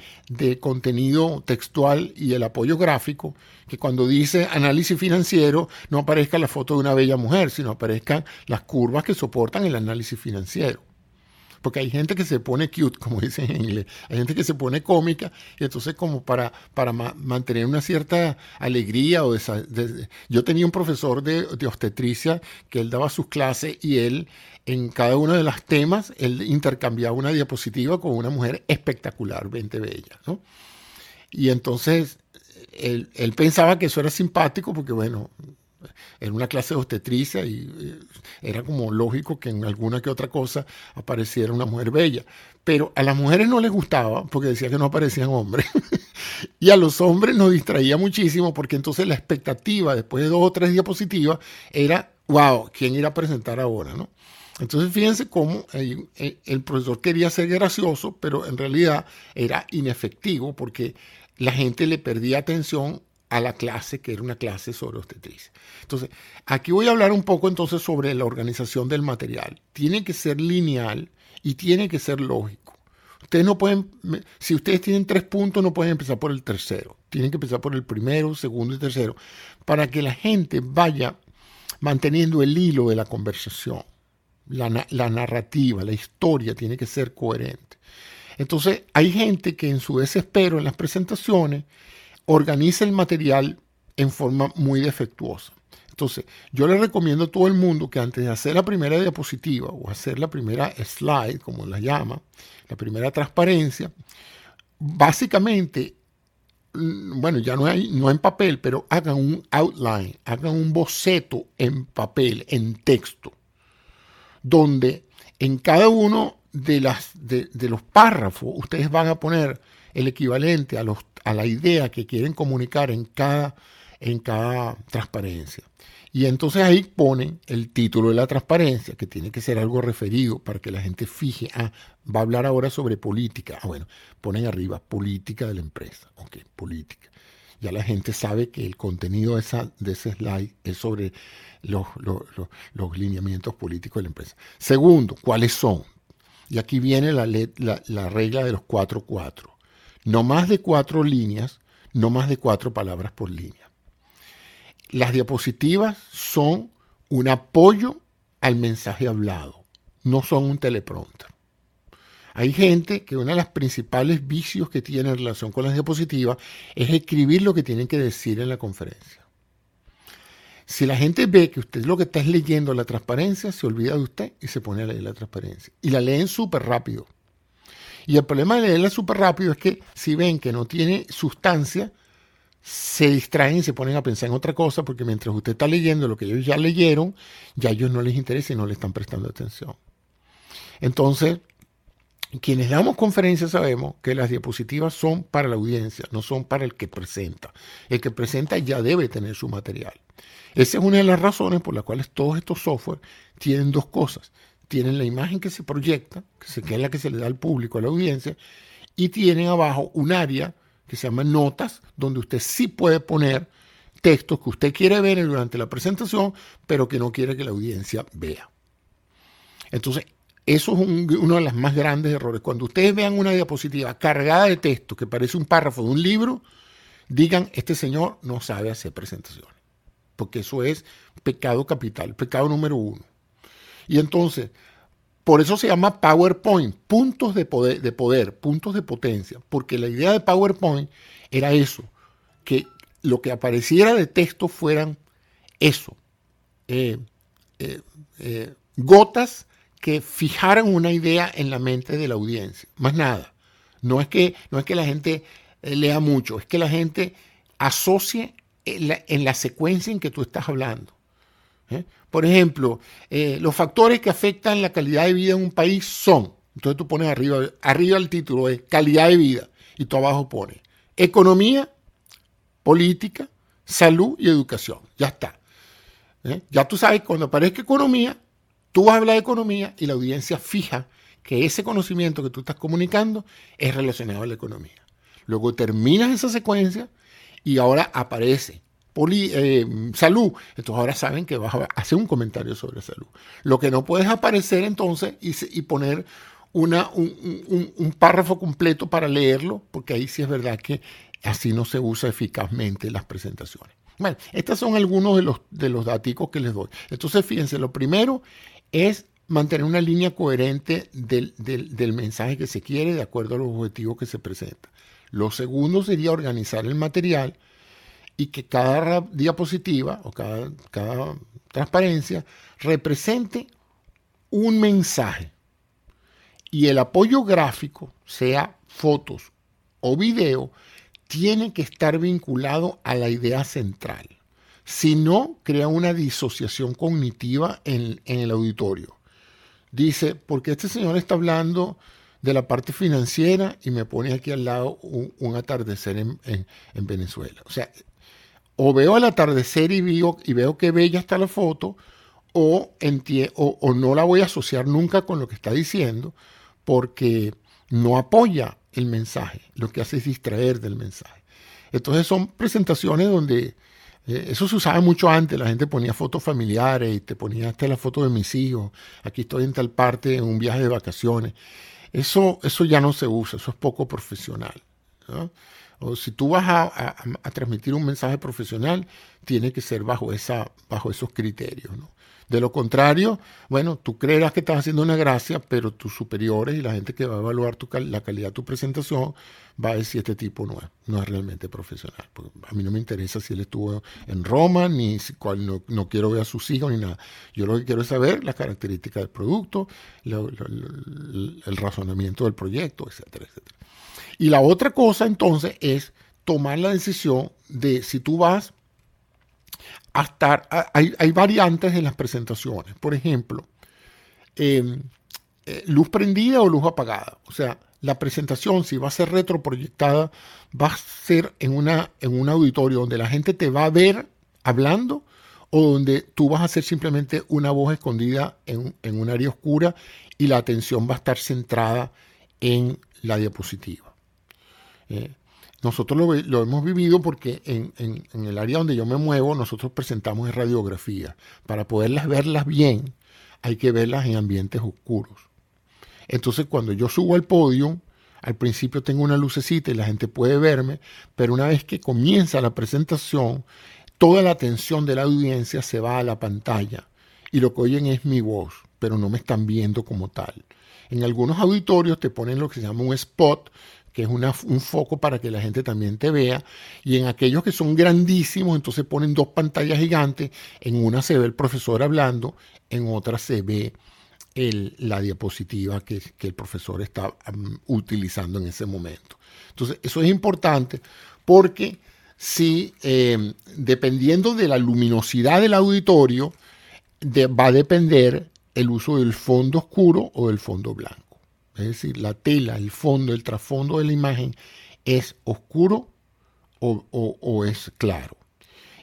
contenido textual y el apoyo gráfico, que cuando dice análisis financiero no aparezca la foto de una bella mujer, sino aparezcan las curvas que soportan el análisis financiero. Porque hay gente que se pone cute, como dicen en inglés, hay gente que se pone cómica, y entonces como para, para mantener una cierta alegría o yo tenía un profesor de, obstetricia que él daba sus clases y él en cada uno de los temas, él intercambiaba una diapositiva con una mujer espectacularmente bella, ¿no? Y entonces él, pensaba que eso era simpático porque, bueno, era una clase de obstetricia y era como lógico que en alguna que otra cosa apareciera una mujer bella. Pero a las mujeres no les gustaba porque decía que no aparecían hombres. y a los hombres nos distraía muchísimo porque entonces la expectativa después de dos o tres diapositivas era, wow, ¿quién irá a presentar ahora? ¿no? Entonces fíjense cómo el profesor quería ser gracioso, pero en realidad era inefectivo porque la gente le perdía atención a la clase, que era una clase sobre obstetricia. Entonces, aquí voy a hablar un poco entonces sobre la organización del material. Tiene que ser lineal y tiene que ser lógico. Ustedes no pueden, si ustedes tienen tres puntos, no pueden empezar por el tercero. Tienen que empezar por el primero, segundo y tercero, para que la gente vaya manteniendo el hilo de la conversación. La, la narrativa, la historia tiene que ser coherente. Entonces, hay gente que en su desespero en las presentaciones organiza el material en forma muy defectuosa. Entonces, yo le recomiendo a todo el mundo que antes de hacer la primera diapositiva o hacer la primera slide, como la llama, la primera transparencia, básicamente, mm, bueno, ya no, hay, no en papel, pero hagan un outline, hagan un boceto en papel, en texto, donde en cada uno de, de los párrafos ustedes van a poner el equivalente a, los, a la idea que quieren comunicar en cada, en cada transparencia. Y entonces ahí ponen el título de la transparencia, que tiene que ser algo referido para que la gente fije, ah, va a hablar ahora sobre política. Ah, bueno, ponen arriba política de la empresa. Ok, política. Ya la gente sabe que el contenido de, esa, de ese slide es sobre los, los, los, lineamientos políticos de la empresa. Segundo, ¿cuáles son? Y aquí viene la, la, la regla de los 4-4. No más de cuatro líneas, no más de cuatro palabras por línea. Las diapositivas son un apoyo al mensaje hablado, no son un teleprompter. Hay gente que uno de los principales vicios que tiene en relación con las diapositivas es escribir lo que tienen que decir en la conferencia. Si la gente ve que usted lo que está es leyendo la transparencia, se olvida de usted y se pone a leer la transparencia. Y la leen súper rápido. Y el problema de leerla súper rápido es que si ven que no tiene sustancia, se distraen y se ponen a pensar en otra cosa porque mientras usted está leyendo lo que ellos ya leyeron, ya a ellos no les interesa y no le están prestando atención. Entonces, quienes damos conferencias sabemos que las diapositivas son para la audiencia, no son para el que presenta. El que presenta ya debe tener su material. Esa es una de las razones por las cuales todos estos software tienen dos cosas tienen la imagen que se proyecta, que, es la que se le da al público, a la audiencia, y tienen abajo un área que se llama notas, donde usted sí puede poner textos que usted quiere ver durante la presentación, pero que no quiere que la audiencia vea. Entonces, eso es uno de los más grandes errores. Cuando ustedes vean una diapositiva cargada de texto que parece un párrafo de un libro, digan, este señor no sabe hacer presentaciones, porque eso es pecado capital, pecado número uno. Y entonces, por eso se llama PowerPoint, puntos de poder, de poder, puntos de potencia, porque la idea de PowerPoint era eso, que lo que apareciera de texto fueran eso, eh, eh, eh, gotas que fijaran una idea en la mente de la audiencia, más nada. No es que, no es que la gente lea mucho, es que la gente asocie en la secuencia en que tú estás hablando. ¿Eh? Por ejemplo, eh, los factores que afectan la calidad de vida en un país son, entonces tú pones arriba, arriba el título es calidad de vida y tú abajo pones economía, política, salud y educación. Ya está. ¿eh? Ya tú sabes, cuando aparezca economía, tú vas a hablar de economía y la audiencia fija que ese conocimiento que tú estás comunicando es relacionado a la economía. Luego terminas esa secuencia y ahora aparece eh, salud, entonces ahora saben que vas a hacer un comentario sobre salud. Lo que no puedes aparecer entonces y, poner una, un, párrafo completo para leerlo, porque ahí sí es verdad que así no se usa eficazmente las presentaciones. Bueno, estos son algunos de los, de los datos que les doy. Entonces, fíjense, lo primero es mantener una línea coherente del, del, mensaje que se quiere de acuerdo a los objetivos que se presenta. Lo segundo sería organizar el material y que cada diapositiva o cada, cada transparencia represente un mensaje. Y el apoyo gráfico, sea fotos o video, tiene que estar vinculado a la idea central. Si no, crea una disociación cognitiva en, el auditorio. Dice, porque este señor está hablando de la parte financiera y me pone aquí al lado un, atardecer en, en, Venezuela. O sea, o veo el atardecer y veo, y veo que bella está la foto, o, o, no la voy a asociar nunca con lo que está diciendo, porque no apoya el mensaje, lo que hace es distraer del mensaje. Entonces son presentaciones donde eh, eso se usaba mucho antes, la gente ponía fotos familiares y te ponía hasta la foto de mis hijos, aquí estoy en tal parte en un viaje de vacaciones. Eso, eso ya no se usa, eso es poco profesional. O si tú vas a, transmitir un mensaje profesional, tiene que ser bajo, esa, bajo esos criterios. De lo contrario, bueno, tú creerás que estás haciendo una gracia, pero tus superiores y la gente que va a evaluar la calidad de tu presentación va a decir este tipo no es, no es realmente profesional. a mí no me interesa si él estuvo en Roma, ni si, cual, no, quiero ver a sus hijos, ni nada. Yo lo que quiero es saber las características del producto, el razonamiento del proyecto, etcétera, etcétera. Y la otra cosa entonces es tomar la decisión de si tú vas a estar, hay, variantes en las presentaciones. Por ejemplo, em, eh, luz prendida o luz apagada. O sea, la presentación, si va a ser retroproyectada, va a ser en, una, en un auditorio donde la gente te va a ver hablando o donde tú vas a ser simplemente una voz escondida en, en un área oscura y la atención va a estar centrada en la diapositiva. Eh, nosotros lo, hemos vivido porque en, el área donde yo me muevo, nosotros presentamos radiografía. Para poderlas verlas bien, hay que verlas en ambientes oscuros. Entonces, cuando yo subo al podio, al principio tengo una lucecita y la gente puede verme, pero una vez que comienza la presentación, toda la atención de la audiencia se va a la pantalla y lo que oyen es mi voz, pero no me están viendo como tal. En algunos auditorios te ponen lo que se llama un spot, que es un foco para que la gente también te vea. Y en aquellos que son grandísimos, entonces ponen dos pantallas gigantes. En una se ve el profesor hablando, en otra se ve la diapositiva que, el profesor está utilizando en ese momento. Entonces, eso es importante porque si, em, dependiendo de la luminosidad del auditorio, va a depender el uso del fondo oscuro o del fondo blanco. Es decir, la tela, el fondo, el trasfondo de la imagen es oscuro o, es claro.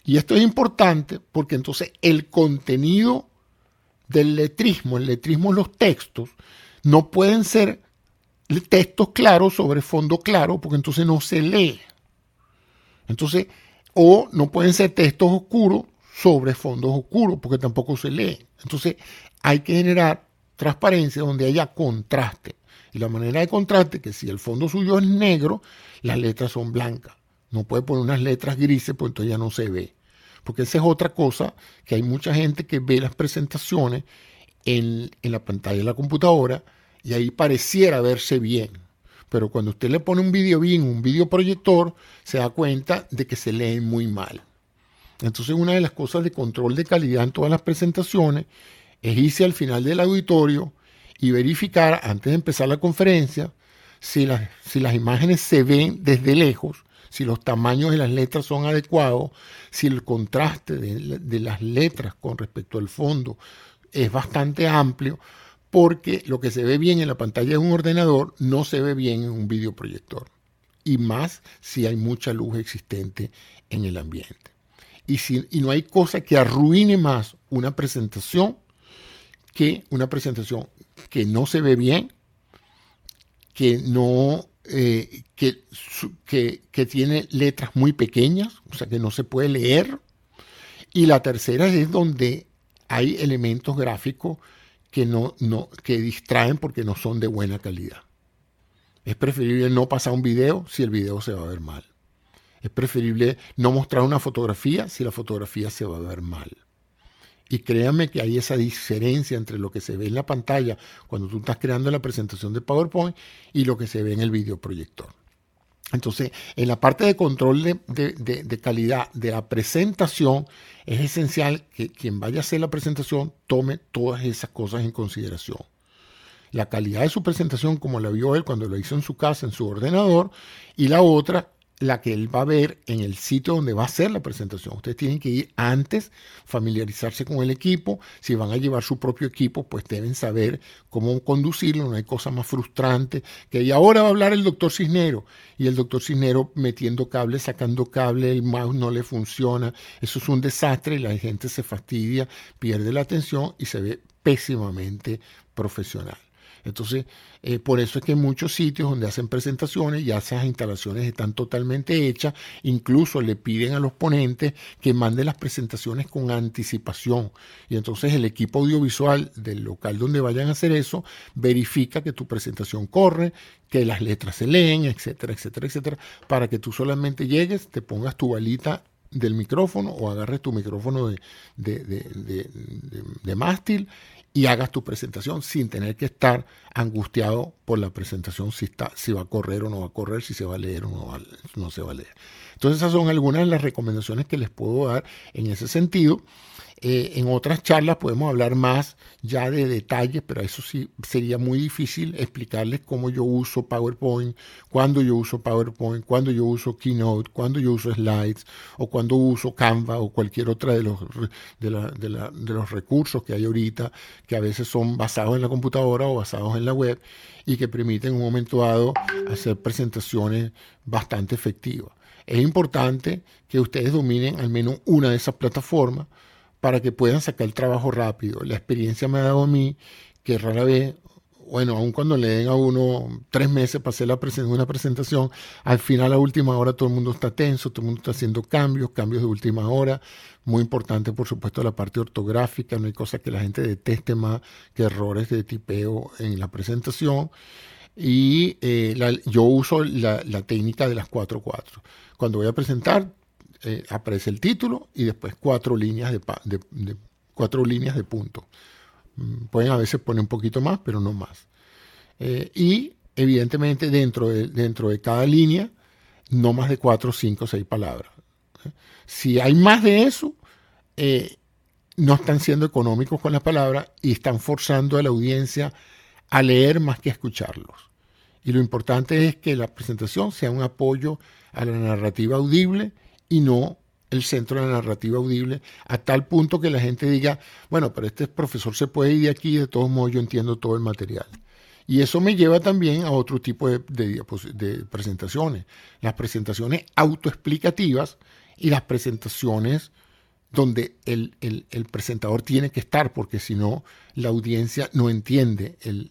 Y esto es importante porque entonces el contenido del letrismo, el letrismo, los textos, no pueden ser textos claros sobre fondo claro porque entonces no se lee. Entonces, o no pueden ser textos oscuros sobre fondos oscuros porque tampoco se lee. Entonces, hay que generar transparencia donde haya contraste. Y la manera de contraste, que si el fondo suyo es negro, las letras son blancas. No puede poner unas letras grises, pues entonces ya no se ve. Porque esa es otra cosa, que hay mucha gente que ve las presentaciones en, la pantalla de la computadora y ahí pareciera verse bien. Pero cuando usted le pone un video bien, un videoproyector, se da cuenta de que se lee muy mal. Entonces una de las cosas de control de calidad en todas las presentaciones es irse al final del auditorio y verificar antes de empezar la conferencia si las, si las imágenes se ven desde lejos, si los tamaños de las letras son adecuados, si el contraste de, las letras con respecto al fondo es bastante amplio, porque lo que se ve bien en la pantalla de un ordenador no se ve bien en un videoproyector. Y más si hay mucha luz existente en el ambiente. Y, si, y no hay cosa que arruine más una presentación que una presentación que no se ve bien, que no eh, que, que, tiene letras muy pequeñas, o sea que no se puede leer. Y la tercera es donde hay elementos gráficos que, no, no, que distraen porque no son de buena calidad. Es preferible no pasar un video si el video se va a ver mal. Es preferible no mostrar una fotografía si la fotografía se va a ver mal. Y créanme que hay esa diferencia entre lo que se ve en la pantalla cuando tú estás creando la presentación de PowerPoint y lo que se ve en el videoproyector. Entonces, en la parte de control de, calidad de la presentación, es esencial que quien vaya a hacer la presentación tome todas esas cosas en consideración. La calidad de su presentación, como la vio él cuando lo hizo en su casa, en su ordenador, y la otra, la que él va a ver en el sitio donde va a hacer la presentación. Ustedes tienen que ir antes, familiarizarse con el equipo. Si van a llevar su propio equipo, pues deben saber cómo conducirlo. No hay cosa más frustrante que y ahora va a hablar el doctor Cisnero y el doctor Cisnero metiendo cable, sacando cable, el mouse no le funciona. Eso es un desastre, la gente se fastidia, pierde la atención y se ve pésimamente profesional. Entonces, eh, por eso es que en muchos sitios donde hacen presentaciones, ya esas instalaciones están totalmente hechas, incluso le piden a los ponentes que manden las presentaciones con anticipación. Y entonces el equipo audiovisual del local donde vayan a hacer eso verifica que tu presentación corre, que las letras se leen, etcétera, etcétera, etcétera, para que tú solamente llegues, te pongas tu balita del micrófono o agarres tu micrófono de, de mástil y hagas tu presentación sin tener que estar angustiado por la presentación si, está, si va a correr o no va a correr, si se va a leer o no, no se va a leer. Entonces esas son algunas de las recomendaciones que les puedo dar en ese sentido. Eh, en otras charlas podemos hablar más ya de detalles, pero eso sí sería muy difícil explicarles cómo yo uso PowerPoint, cuándo yo uso PowerPoint, cuándo yo uso Keynote, cuándo yo uso Slides o cuándo uso Canva o cualquier otra de los, de, de, de los recursos que hay ahorita, que a veces son basados en la computadora o basados en la web y que permiten en un momento dado hacer presentaciones bastante efectivas. Es importante que ustedes dominen al menos una de esas plataformas para que puedan sacar el trabajo rápido. La experiencia me ha dado a mí que rara vez, bueno, aun cuando le den a uno tres meses para hacer la una presentación, al final a última hora todo el mundo está tenso, todo el mundo está haciendo cambios, cambios de última hora. Muy importante, por supuesto, la parte ortográfica. No hay cosa que la gente deteste más que errores de tipeo en la presentación. Y eh, yo uso la, la técnica de las 4-4. Cuando voy a presentar, eh, aparece el título y después cuatro líneas de, cuatro líneas de punto. Mm, pueden a veces poner un poquito más, pero no más. Eh, y evidentemente dentro de, dentro de cada línea, no más de cuatro, cinco, seis palabras. ¿eh? Si hay más de eso, no están siendo económicos con las palabras y están forzando a la audiencia a leer más que a escucharlos. Y lo importante es que la presentación sea un apoyo a la narrativa audible y no el centro de la narrativa audible, a tal punto que la gente diga, bueno, pero este profesor se puede ir de aquí, de todos modos yo entiendo todo el material. Y eso me lleva también a otro tipo de, de presentaciones, las presentaciones autoexplicativas y las presentaciones donde el, presentador tiene que estar, porque si no, la audiencia no entiende el,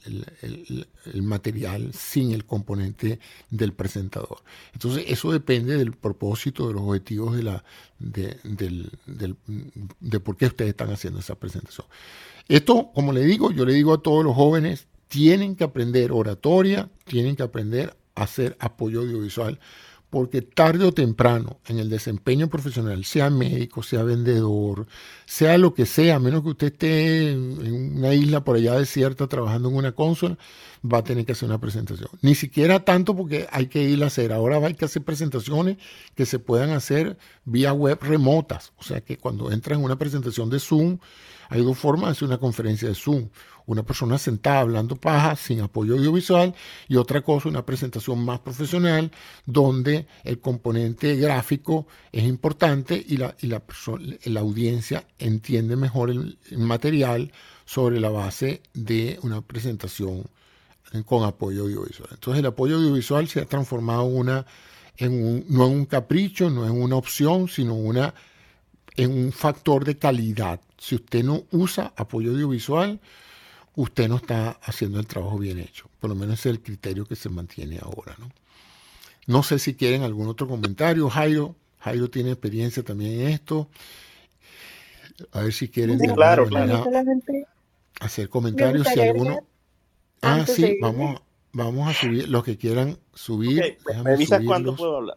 material sin el componente del presentador. Entonces, eso depende del propósito, de los objetivos de, la, de, de por qué ustedes están haciendo esa presentación. Esto, como le digo, yo le digo a todos los jóvenes, tienen que aprender oratoria, tienen que aprender a hacer apoyo audiovisual porque tarde o temprano en el desempeño profesional, sea médico, sea vendedor, sea lo que sea, a menos que usted esté en una isla por allá desierta trabajando en una consola, va a tener que hacer una presentación. Ni siquiera tanto porque hay que ir a hacer. Ahora hay que hacer presentaciones que se puedan hacer vía web remotas. O sea que cuando entras en una presentación de Zoom, hay dos formas de hacer una conferencia de Zoom. Una persona sentada hablando paja sin apoyo audiovisual y otra cosa, una presentación más profesional donde el componente gráfico es importante y la, y la, la audiencia entiende mejor el, material sobre la base de una presentación con apoyo audiovisual. Entonces el apoyo audiovisual se ha transformado una, en un, no en un capricho, no en una opción, sino una, en un factor de calidad si usted no usa apoyo audiovisual, usted no está haciendo el trabajo bien hecho. Por lo menos es el criterio que se mantiene ahora. No, no sé si quieren algún otro comentario. Jairo, Jairo tiene experiencia también en esto. A ver si quieren claro, hacer comentarios. Si alguno. Ah, sí, vamos, vamos a subir. Los que quieran subir. Okay. cuándo puedo hablar.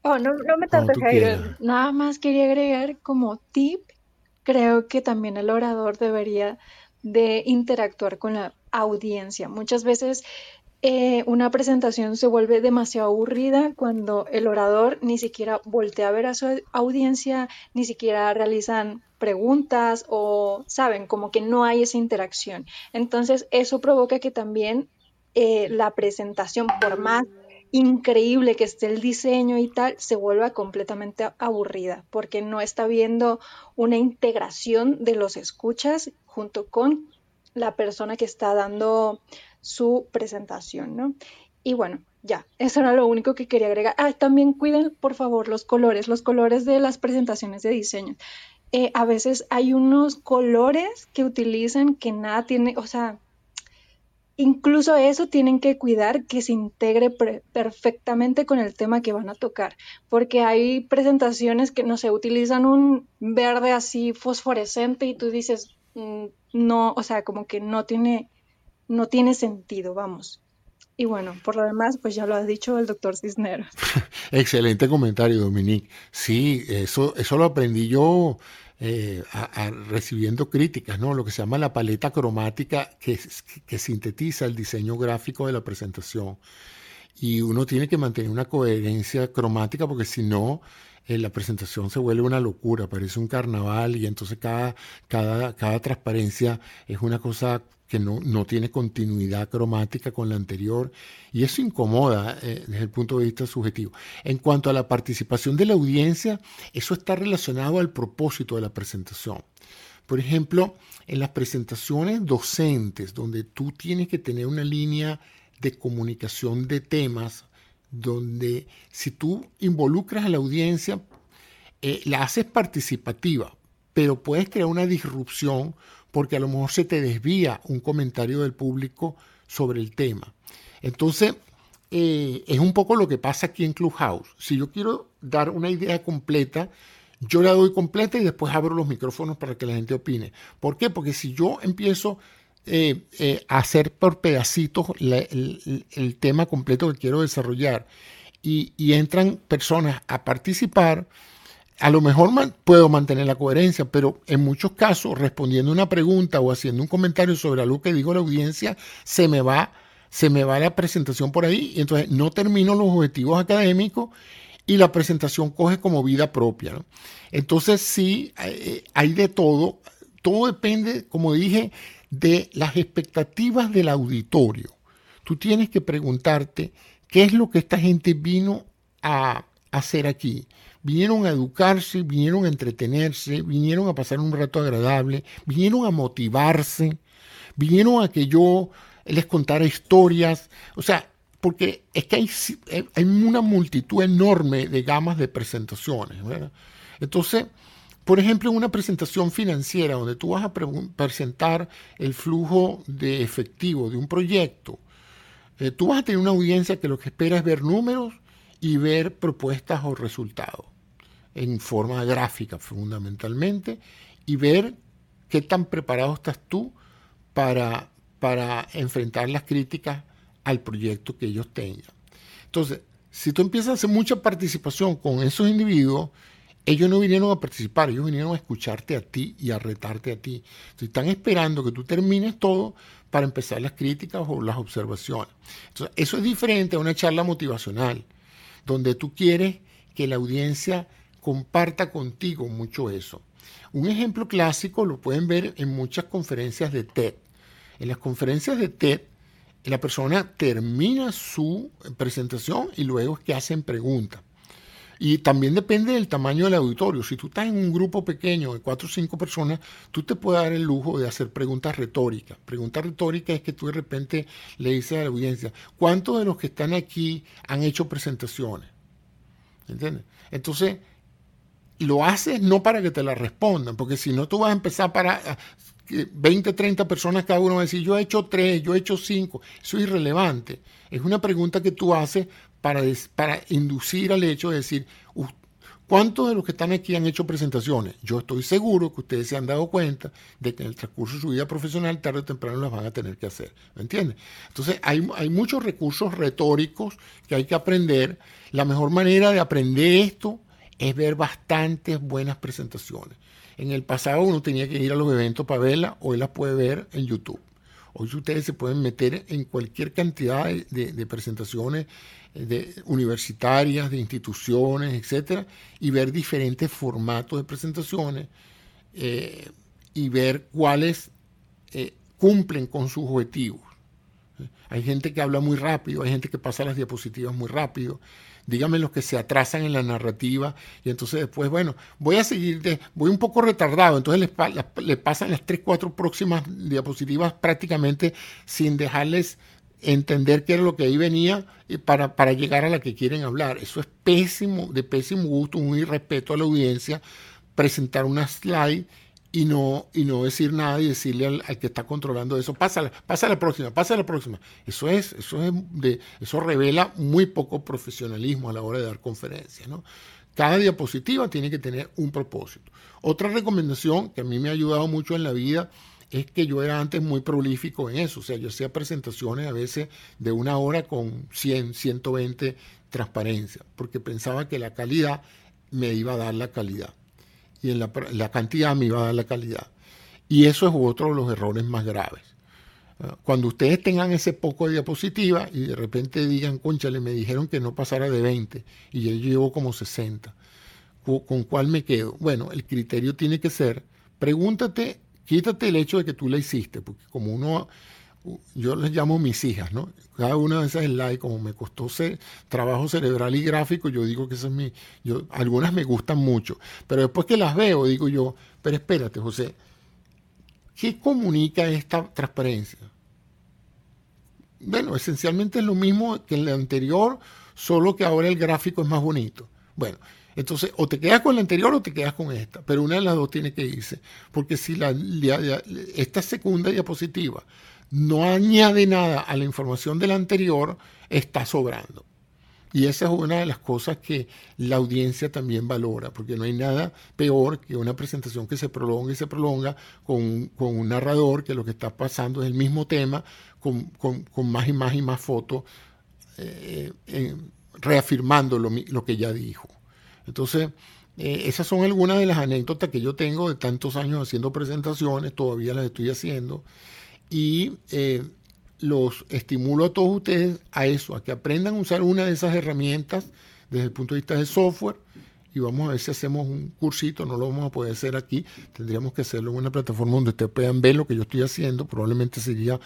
Oh, no, no me tardes, Jairo. Nada más quería agregar como tip creo que también el orador debería de interactuar con la audiencia. Muchas veces eh, una presentación se vuelve demasiado aburrida cuando el orador ni siquiera voltea a ver a su audiencia, ni siquiera realizan preguntas o saben como que no hay esa interacción. Entonces eso provoca que también eh, la presentación, por más increíble que esté el diseño y tal, se vuelva completamente aburrida porque no está viendo una integración de los escuchas junto con la persona que está dando su presentación, ¿no? Y bueno, ya, eso era lo único que quería agregar. Ah, también cuiden, por favor, los colores, los colores de las presentaciones de diseño. Eh, a veces hay unos colores que utilizan que nada tiene, o sea, incluso eso tienen que cuidar que se integre perfectamente con el tema que van a tocar, porque hay presentaciones que no se utilizan un verde así fosforescente y tú dices, mm, no, o sea, como que no tiene, no tiene sentido, vamos. Y bueno, por lo demás, pues ya lo ha dicho el doctor Cisneros. Excelente comentario, Dominique. Sí, eso, eso lo aprendí yo eh, recibiendo críticas, ¿no? Lo que se llama la paleta cromática que, que sintetiza el diseño gráfico de la presentación. Y uno tiene que mantener una coherencia cromática porque si no, eh, la presentación se vuelve una locura, parece un carnaval y entonces cada, cada, cada transparencia es una cosa que no, no, tiene continuidad cromática con la anterior y eso incomoda eh, desde el punto de vista subjetivo. En cuanto a la participación de la audiencia, eso está relacionado al propósito de la presentación. Por ejemplo, en las presentaciones docentes, donde tú tienes que tener una línea de comunicación de temas donde si tú involucras a la audiencia, eh, la haces participativa, pero puedes crear una disrupción porque a lo mejor se te desvía un comentario del público sobre el tema. Entonces, eh, es un poco lo que pasa aquí en Clubhouse. Si yo quiero dar una idea completa, yo la doy completa y después abro los micrófonos para que la gente opine. ¿Por qué? Porque si yo empiezo eh, eh, hacer por pedacitos el, tema completo que quiero desarrollar. Y, entran personas a participar, a lo mejor puedo mantener la coherencia, pero en muchos casos respondiendo una pregunta o haciendo un comentario sobre algo que digo la audiencia, se me va, se me va la presentación por ahí. Y entonces no termino los objetivos académicos y la presentación coge como vida propia. Entonces sí, eh, hay de todo, todo depende, como dije, de las expectativas del auditorio. Tú tienes que preguntarte qué es lo que esta gente vino a hacer aquí. Vinieron a educarse, vinieron a entretenerse, vinieron a pasar un rato agradable, vinieron a motivarse, vinieron a que yo les contara historias. O sea, porque es que hay, una multitud enorme de gamas de presentaciones. Entonces, por ejemplo, en una presentación financiera donde tú vas a presentar el flujo de efectivo de un proyecto, eh, tú vas a tener una audiencia que lo que espera es ver números y ver propuestas o resultados en forma gráfica fundamentalmente y ver qué tan preparado estás tú para, para enfrentar las críticas al proyecto que ellos tengan. Entonces, si tú empiezas a hacer mucha participación con esos individuos, ellos no vinieron a participar, ellos vinieron a escucharte a ti y a retarte a ti. están esperando que tú termines todo para empezar las críticas o las observaciones. Entonces, eso es diferente a una charla motivacional, donde tú quieres que la audiencia comparta contigo mucho eso. Un ejemplo clásico lo pueden ver en muchas conferencias de TED. En las conferencias de TED, la persona termina su presentación y luego es que hacen preguntas. Y también depende del tamaño del auditorio. Si tú estás en un grupo pequeño de cuatro o cinco personas, tú te puedes dar el lujo de hacer preguntas retóricas. Pregunta retórica es que tú de repente le dices a la audiencia, ¿cuántos de los que están aquí han hecho presentaciones? ¿Entiendes? Entonces, lo haces no para que te la respondan, porque si no tú vas a empezar para 20, 30 personas cada uno va a decir, yo he hecho tres, yo he hecho cinco. Eso es irrelevante. Es una pregunta que tú haces para, inducir al hecho de decir, ¿cuántos de los que están aquí han hecho presentaciones? Yo estoy seguro que ustedes se han dado cuenta de que en el transcurso de su vida profesional tarde o temprano las van a tener que hacer. ¿Me entiendes? Entonces hay, hay muchos recursos retóricos que hay que aprender. La mejor manera de aprender esto es ver bastantes buenas presentaciones. En el pasado uno tenía que ir a los eventos para verla, hoy las puede ver en YouTube. Hoy ustedes se pueden meter en cualquier cantidad de, presentaciones de, universitarias, de instituciones, etcétera, y ver diferentes formatos de presentaciones eh, y ver cuáles eh, cumplen con sus objetivos. Hay gente que habla muy rápido, hay gente que pasa las diapositivas muy rápido. Díganme los que se atrasan en la narrativa y entonces después, bueno, voy a seguir, de, voy un poco retardado, entonces les, pasan las tres, cuatro próximas diapositivas prácticamente sin dejarles entender qué era lo que ahí venía para, para llegar a la que quieren hablar. Eso es pésimo, de pésimo gusto, un irrespeto a la audiencia, presentar una slide y no, y no decir nada y decirle al, que está controlando eso, pasa, pasa la próxima, pasa la próxima. Eso es, eso es de, eso revela muy poco profesionalismo a la hora de dar conferencias, ¿no? Cada diapositiva tiene que tener un propósito. Otra recomendación que a mí me ha ayudado mucho en la vida es que yo era antes muy prolífico en eso. O sea, yo hacía presentaciones a veces de una hora con 100, 120 transparencias, porque pensaba que la calidad me iba a dar la calidad y en la, cantidad me iba a dar la calidad. Y eso es otro de los errores más graves. Ah, cuando ustedes tengan ese poco de diapositiva y de repente digan, conchale, me dijeron que no pasara de 20 y yo llevo como 60, ¿con cuál me quedo? Bueno, el criterio tiene que ser, pregúntate, quítate el hecho de que tú la hiciste, porque como uno yo les llamo mis hijas, ¿no? Cada una de esas slides, como me costó ser, trabajo cerebral y gráfico, yo digo que esas es mi, yo, algunas me gustan mucho, pero después que las veo, digo yo, pero espérate, José, ¿qué comunica esta transparencia? Bueno, esencialmente es lo mismo que en la anterior, solo que ahora el gráfico es más bonito. Bueno, entonces o te quedas con la anterior o te quedas con esta, pero una de las dos tiene que irse, porque si la, esta segunda diapositiva no añade nada a la información de la anterior, está sobrando. Y esa es una de las cosas que la audiencia también valora, porque no hay nada peor que una presentación que se prolonga y se prolonga con, un narrador que lo que está pasando es el mismo tema, con, más y más y más fotos, eh, eh, reafirmando lo, que ya dijo. Entonces, eh, esas son algunas de las anécdotas que yo tengo de tantos años haciendo presentaciones, todavía las estoy haciendo. Y eh, los estimulo a todos ustedes a eso, a que aprendan a usar una de esas herramientas desde el punto de vista del software y vamos a ver si hacemos un cursito, no lo vamos a poder hacer aquí, tendríamos que hacerlo en una plataforma donde ustedes puedan ver lo que yo estoy haciendo, probablemente sería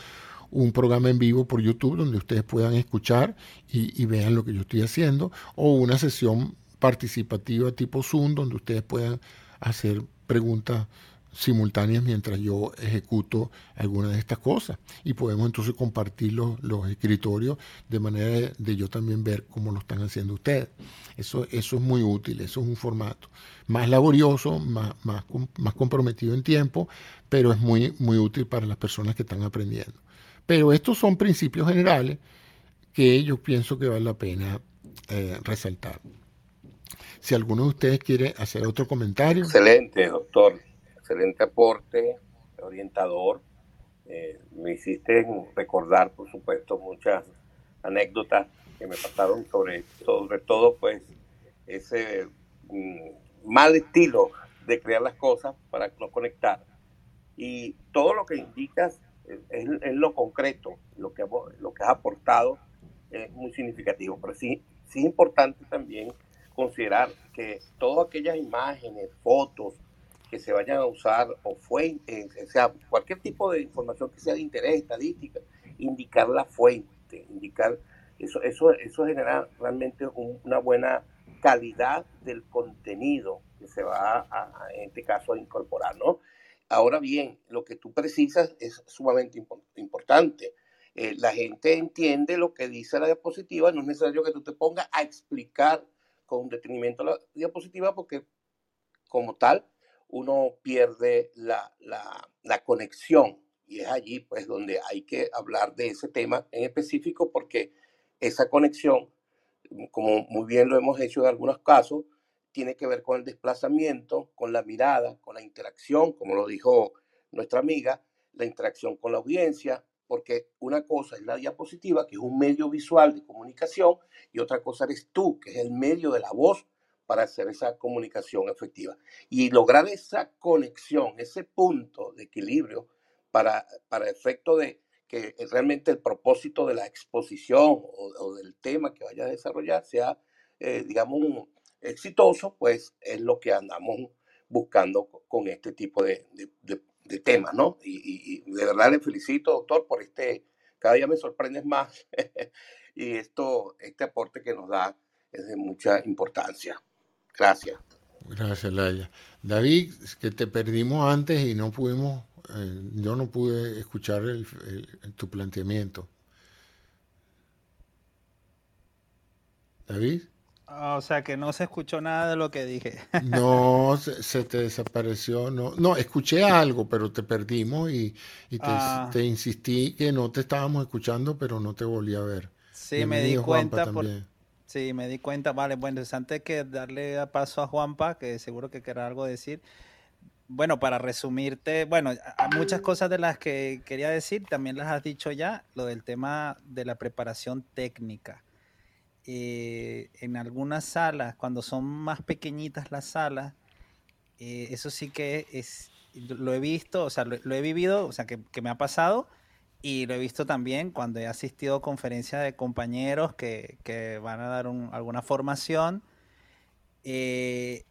un programa en vivo por YouTube donde ustedes puedan escuchar y, y vean lo que yo estoy haciendo, o una sesión participativa tipo Zoom donde ustedes puedan hacer preguntas simultáneas mientras yo ejecuto alguna de estas cosas y podemos entonces compartir los, escritorios de manera de, yo también ver cómo lo están haciendo ustedes. Eso, eso es muy útil, eso es un formato más laborioso, más, más, más comprometido en tiempo, pero es muy, muy útil para las personas que están aprendiendo. Pero estos son principios generales que yo pienso que vale la pena eh, resaltar. Si alguno de ustedes quiere hacer otro comentario. Excelente, doctor excelente aporte, orientador. Eh, me hiciste recordar, por supuesto, muchas anécdotas que me pasaron sobre, sobre todo, pues, ese mm, mal estilo de crear las cosas para no conectar. Y todo lo que indicas es, lo concreto, lo que, lo que has aportado es muy significativo. Pero sí, sí es importante también considerar que todas aquellas imágenes, fotos, que se vayan a usar o fuente, o sea, cualquier tipo de información que sea de interés, estadística, indicar la fuente, indicar, eso, eso, eso genera realmente una buena calidad del contenido que se va a, en este caso a incorporar, ¿no? Ahora bien, lo que tú precisas es sumamente importante. Eh, la gente entiende lo que dice la diapositiva, no es necesario que tú te pongas a explicar con detenimiento la diapositiva porque como tal uno pierde la, conexión. Y es allí pues donde hay que hablar de ese tema en específico porque esa conexión, como muy bien lo hemos hecho en algunos casos, tiene que ver con el desplazamiento, con la mirada, con la interacción, como lo dijo nuestra amiga, la interacción con la audiencia, porque una cosa es la diapositiva, que es un medio visual de comunicación, y otra cosa eres tú, que es el medio de la voz para hacer esa comunicación efectiva. Y lograr esa conexión, ese punto de equilibrio para, para efecto de que realmente el propósito de la exposición o, del tema que vaya a desarrollar sea, eh, digamos, exitoso, pues es lo que andamos buscando con este tipo de, de, temas, ¿no? Y, y, de verdad le felicito, doctor, por este, cada día me sorprendes más y esto, este aporte que nos da es de mucha importancia. Gracias. Gracias, Laia. David, que te perdimos antes y no pudimos, eh, yo no pude escuchar tu planteamiento. David. Ah, o sea que no se escuchó nada de lo que dije. No, se, te desapareció. No, no, escuché algo, pero te perdimos y, te, ah. te, insistí que no te estábamos escuchando, pero no te volví a ver. Sí, me di cuenta. Por, sí, me di cuenta. Vale, bueno, antes que darle paso a Juanpa, que seguro que querrá algo decir. Bueno, para resumirte, bueno, muchas cosas de las que quería decir también las has dicho ya, lo del tema de la preparación técnica eh, en algunas salas, cuando son más pequeñitas las salas, eh, eso sí que es, lo he visto, o sea, lo, he vivido, o sea, que, me ha pasado y lo he visto también cuando he asistido a conferencias de compañeros que, van a dar alguna formación. Eh,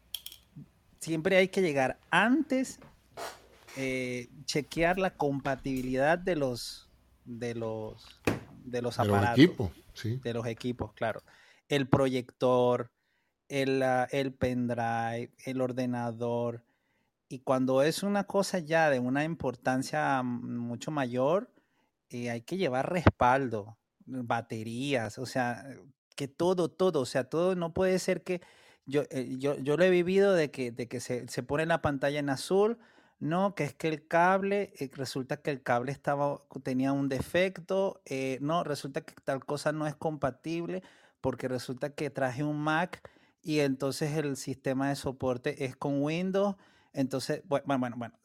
siempre hay que llegar antes, chequear la compatibilidad de los, de los, de los aparatos. De los equipos, claro. El proyector, el, ah, el pendrive, el ordenador. Y cuando es una cosa ya de una importancia mucho mayor, eh, hay que llevar respaldo, baterías, o sea, que todo, todo, o sea, todo no puede ser que yo, eh, yo, yo lo he vivido de que, de que se, se pone la pantalla en azul, no, que es que el cable, eh, resulta que el cable estaba, tenía un defecto, eh, no, resulta que tal cosa no es compatible porque resulta que traje un Mac y entonces el sistema de soporte es con Windows. Entonces, bueno, bueno, bueno,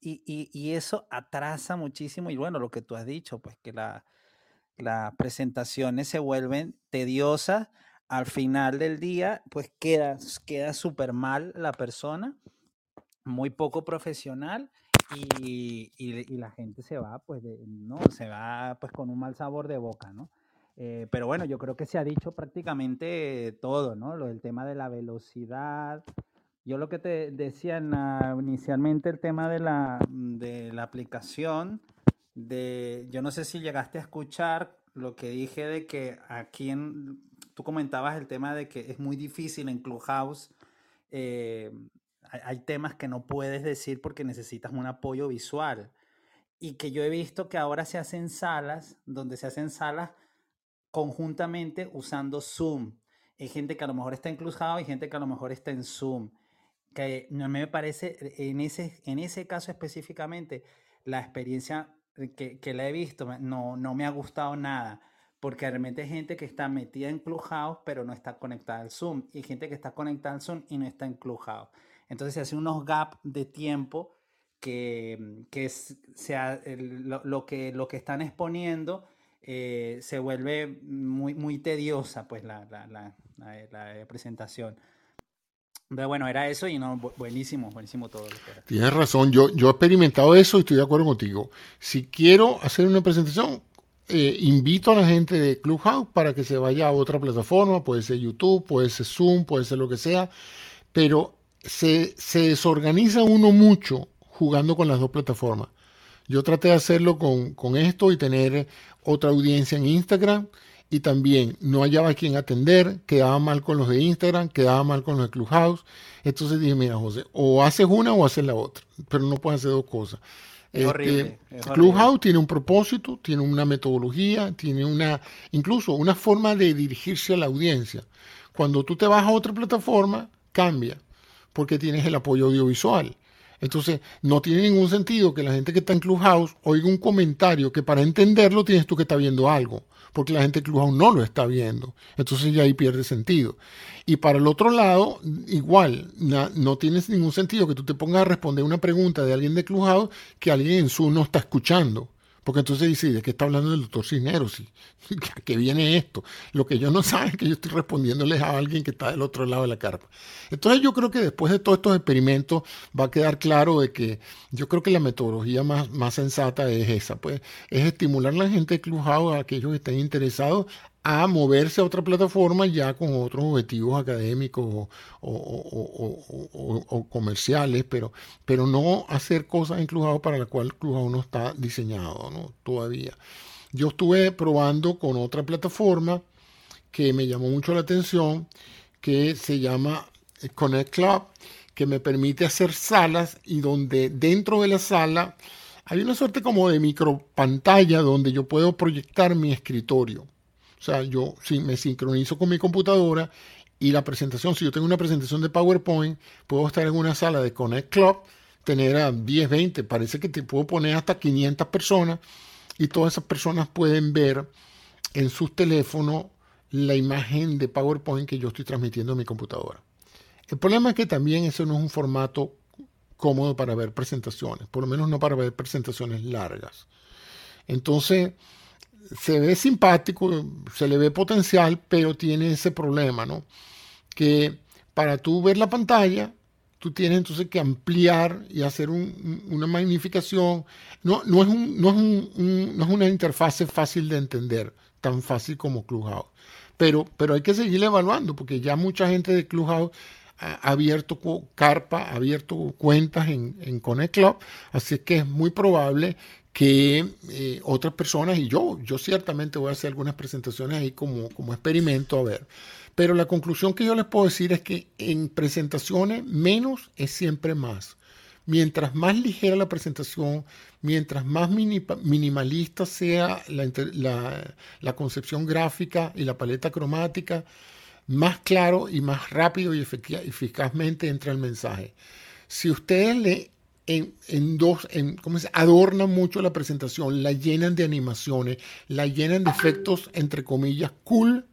y, eso atrasa muchísimo y bueno, lo que tú has dicho, pues que las presentaciones se vuelven tediosas, al final del día, pues queda súper mal la persona muy poco profesional y, y, la gente se va, pues, ¿no? Se va, pues, con un mal sabor de boca, ¿no? Eh, pero bueno, yo creo que se ha dicho prácticamente todo, ¿no? Lo del tema de la velocidad. Yo lo que te decía inicialmente, el tema de la, de la aplicación, de, yo no sé si llegaste a escuchar lo que dije de que aquí en, tú comentabas el tema de que es muy difícil en Clubhouse eh, hay temas que no puedes decir porque necesitas un apoyo visual. Y que yo he visto que ahora se hacen salas, donde se hacen salas conjuntamente usando Zoom. Hay gente que a lo mejor está en Clubhouse y gente que a lo mejor está en Zoom. Que mí me parece, en ese, en ese caso específicamente, la experiencia que, que la he visto no, no me ha gustado nada porque realmente hay gente que está metida en Clubhouse pero no está conectada al Zoom y gente que está conectada al Zoom y no está en Clubhouse. Entonces se hace unos gaps de tiempo que, mm, que sea, lo, que, lo que están exponiendo eh, se vuelve muy, muy tediosa pues la, la, la, la, presentación. Pero bueno, era eso y no, buenísimo, buenísimo todo. Tienes razón, yo, yo he experimentado eso y estoy de acuerdo contigo. Si quiero hacer una presentación, eh, invito a la gente de Clubhouse para que se vaya a otra plataforma, puede ser YouTube, puede ser Zoom, puede ser lo que sea, pero se, desorganiza uno mucho jugando con las dos plataformas. Yo traté de hacerlo con, esto y tener otra audiencia en Instagram y también no hallaba a quien atender, quedaba mal con los de Instagram, quedaba mal con los de Clubhouse. Entonces dije, mira José, o haces una o haces la otra, pero no puedes hacer dos cosas. Este, Clubhouse tiene un propósito, tiene una metodología, tiene una, incluso una forma de dirigirse a la audiencia. Cuando tú te vas a otra plataforma, cambia porque tienes el apoyo audiovisual. Entonces, no tiene ningún sentido que la gente que está en Clubhouse oiga un comentario que para entenderlo tienes tú que estar viendo algo, porque la gente de Clubhouse no lo está viendo. Entonces ya ahí pierde sentido. Y para el otro lado, igual, no tiene ningún sentido que tú te pongas a responder una pregunta de alguien de Clubhouse que alguien en su no está escuchando, Porque entonces dice, ¿de qué está hablando el doctor Cisneros? ¿A qué viene esto? Lo que yo no sabe es que yo estoy respondiéndoles a alguien que está del otro lado de la carpa. Entonces yo creo que después de todos estos experimentos va a quedar claro de que yo creo que la metodología más, más sensata es esa, pues es estimular a la gente de Clubhouse, a aquellos que estén interesados, a moverse a otra plataforma ya con otros objetivos académicos o, comerciales, pero, pero no hacer cosas en Clubhouse para las cuales Clubhouse no está diseñado ¿no? todavía. Yo estuve probando con otra plataforma que me llamó mucho la atención, que se llama Connect Club, que me permite hacer salas y donde dentro de la sala hay una suerte como de micro pantalla donde yo puedo proyectar mi escritorio. O sea, yo si me sincronizo con mi computadora y la presentación, si yo tengo una presentación de PowerPoint, puedo estar en una sala de Connect Club, tener a 10, 20, parece que te puedo poner hasta 500 personas y todas esas personas pueden ver en sus teléfonos la imagen de PowerPoint que yo estoy transmitiendo en mi computadora. El problema es que también eso no es un formato cómodo para ver presentaciones, por lo menos no para ver presentaciones largas. Entonces, se ve simpático, se le ve potencial, pero tiene ese problema, ¿no? Que para tú ver la pantalla, tú tienes entonces que ampliar y hacer una magnificación. No, no, es no, es no es una interfase fácil de entender, tan fácil como Clubhouse. Pero, pero hay que seguir evaluando, porque ya mucha gente de Clubhouse ha abierto carpa, ha abierto cuentas en, en Connect Club, así que es muy probable que eh, otras personas y yo, yo ciertamente voy a hacer algunas presentaciones ahí como, como experimento a ver. Pero la conclusión que yo les puedo decir es que en presentaciones menos es siempre más. Mientras más ligera la presentación, mientras más minimalista sea la, la, concepción gráfica y la paleta cromática, más claro y más rápido y eficazmente entra el mensaje. Si ustedes le en, dos, en, ¿cómo se adornan mucho la presentación, la llenan de animaciones, la llenan de efectos, entre comillas, cool,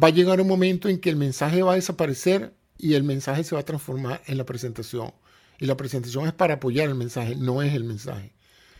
va a llegar un momento en que el mensaje va a desaparecer y el mensaje se va a transformar en la presentación. Y la presentación es para apoyar el mensaje, no es el mensaje.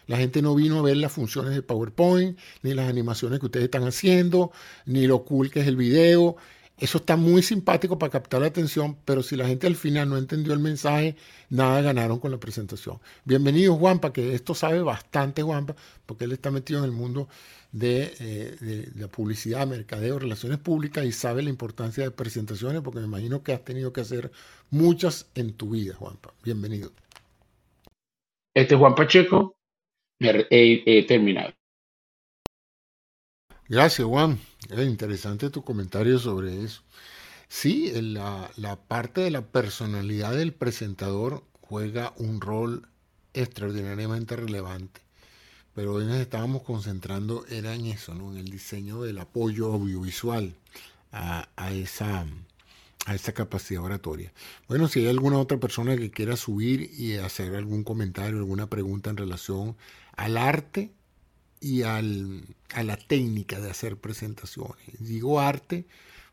La gente no vino a ver las funciones de PowerPoint, ni las animaciones que ustedes están haciendo, ni lo cool que es el video. Eso está muy simpático para captar la atención, pero si la gente al final no entendió el mensaje, nada ganaron con la presentación. Bienvenido Juanpa, que esto sabe bastante Juanpa, porque él está metido en el mundo de, eh, la publicidad, mercadeo, relaciones públicas y sabe la importancia de presentaciones, porque me imagino que has tenido que hacer muchas en tu vida, Juanpa. Bienvenido. Este es Juan Pacheco, he terminado. Gracias, Juan. Es interesante tu comentario sobre eso. Sí, la, parte de la personalidad del presentador juega un rol extraordinariamente relevante. Pero hoy nos estábamos concentrando era en eso, ¿no? en el diseño del apoyo audiovisual a, esa, a esa capacidad oratoria. Bueno, si hay alguna otra persona que quiera subir y hacer algún comentario, alguna pregunta en relación al arte y al, a la técnica de hacer presentaciones. Digo arte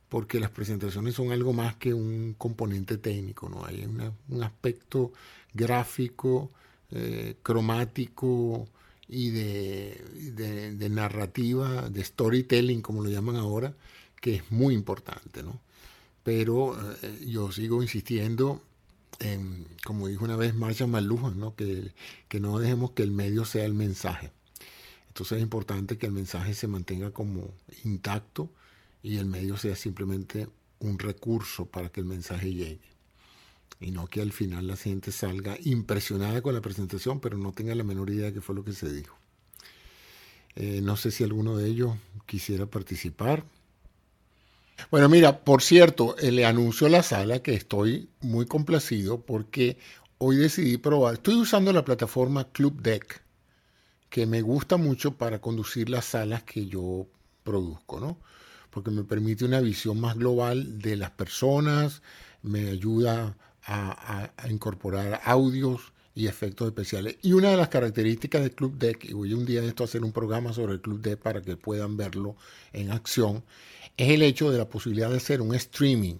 porque las presentaciones son algo más que un componente técnico, ¿no? Hay un aspecto gráfico, eh, cromático y de, de, narrativa, de storytelling, como lo llaman ahora, que es muy importante, ¿no? Pero eh, yo sigo insistiendo en, como dijo una vez Marcia Maluja, ¿no? Que, que no dejemos que el medio sea el mensaje. Entonces es importante que el mensaje se mantenga como intacto y el medio sea simplemente un recurso para que el mensaje llegue. Y no que al final la gente salga impresionada con la presentación, pero no tenga la menor idea de qué fue lo que se dijo. Eh, no sé si alguno de ellos quisiera participar. Bueno, mira, por cierto, eh, le anuncio a la sala que estoy muy complacido porque hoy decidí probar. Estoy usando la plataforma Club Deck que me gusta mucho para conducir las salas que yo produzco, ¿no? Porque me permite una visión más global de las personas, me ayuda a, incorporar audios y efectos especiales. Y una de las características del Club Deck, y voy un día de esto a hacer un programa sobre el Club Deck para que puedan verlo en acción, es el hecho de la posibilidad de hacer un streaming.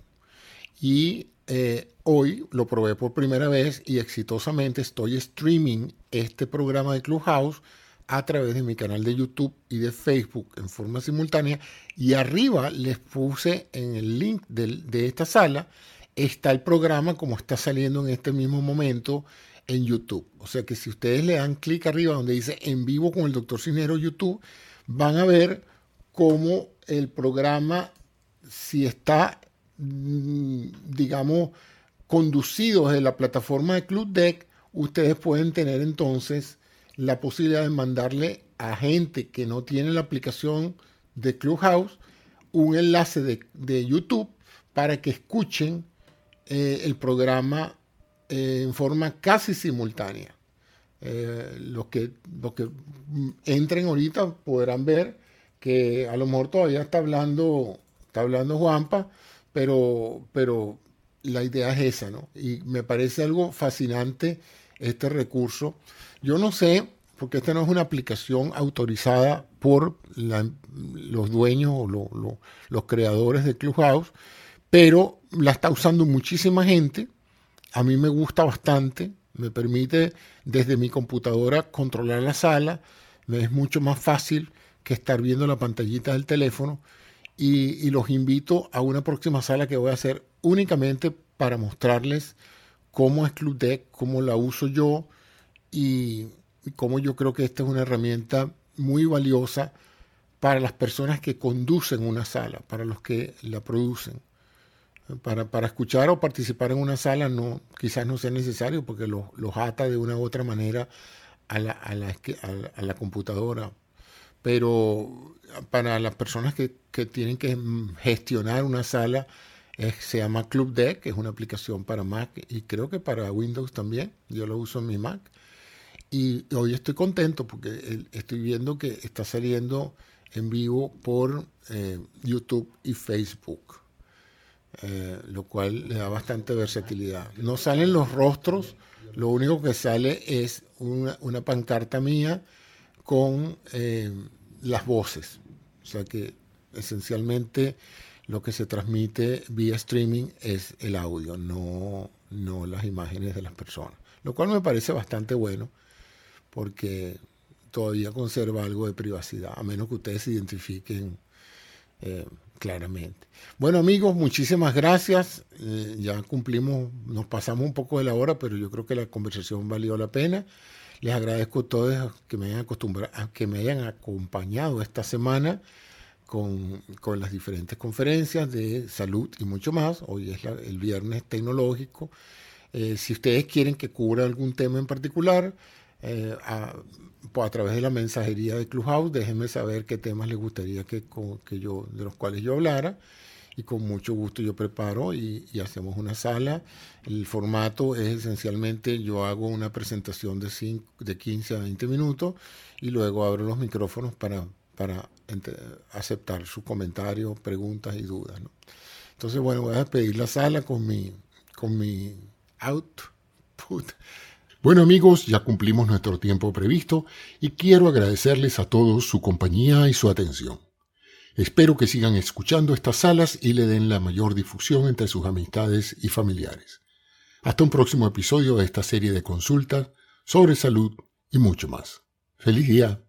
Y eh, hoy lo probé por primera vez y exitosamente estoy streaming este programa de Clubhouse a través de mi canal de YouTube y de Facebook en forma simultánea. Y arriba les puse en el link de, esta sala, está el programa como está saliendo en este mismo momento en YouTube. O sea que si ustedes le dan clic arriba donde dice en vivo con el doctor Cinero YouTube, van a ver cómo el programa, si está, mm, digamos, conducido desde la plataforma de Club Deck, ustedes pueden tener entonces la posibilidad de mandarle a gente que no tiene la aplicación de Clubhouse un enlace de, YouTube para que escuchen eh, el programa eh, en forma casi simultánea. Eh, los, que, los que entren ahorita podrán ver que a lo mejor todavía está hablando, está hablando Juanpa, pero, pero la idea es esa, ¿no? Y me parece algo fascinante este recurso. Yo no sé, porque esta no es una aplicación autorizada por los dueños o los creadores de Clubhouse, pero la está usando muchísima gente. A mí me gusta bastante, me permite desde mi computadora controlar la sala, me es mucho más fácil que estar viendo la pantallita del teléfono. Y, los invito a una próxima sala que voy a hacer únicamente para mostrarles cómo es Club cómo la uso yo y, cómo yo creo que esta es una herramienta muy valiosa para las personas que conducen una sala, para los que la producen. Para, para, escuchar o participar en una sala no, quizás no sea necesario porque los, ata de una u otra manera a la, a la, a la computadora. Pero para las personas que, que, tienen que gestionar una sala, se llama Club Deck, que es una aplicación para Mac y creo que para Windows también. Yo lo uso en mi Mac. Y hoy estoy contento porque estoy viendo que está saliendo en vivo por eh, YouTube y Facebook, eh, lo cual le da bastante versatilidad. No salen los rostros, lo único que sale es una, pancarta mía con eh, las voces. O sea que esencialmente lo que se transmite vía streaming es el audio, no, no las imágenes de las personas. Lo cual me parece bastante bueno porque todavía conserva algo de privacidad, a menos que ustedes se identifiquen eh, claramente. Bueno amigos, muchísimas gracias. Eh, ya cumplimos, nos pasamos un poco de la hora, pero yo creo que la conversación valió la pena. Les agradezco a todos que me hayan acostumbrado, que me hayan acompañado esta semana con, las diferentes conferencias de salud y mucho más. Hoy es el viernes tecnológico. Eh, si ustedes quieren que cubra algún tema en particular, eh, a, pues a, través de la mensajería de Clubhouse, déjenme saber qué temas les gustaría que, que yo, de los cuales yo hablara. Y con mucho gusto yo preparo y, hacemos una sala. El formato es esencialmente, yo hago una presentación de, cinco, de 15 a 20 minutos y luego abro los micrófonos para, para aceptar sus comentarios, preguntas y dudas. Entonces, bueno, voy a despedir la sala con mi, con mi output. Bueno amigos, ya cumplimos nuestro tiempo previsto y quiero agradecerles a todos su compañía y su atención. Espero que sigan escuchando estas salas y le den la mayor difusión entre sus amistades y familiares. Hasta un próximo episodio de esta serie de consultas sobre salud y mucho más. ¡Feliz día!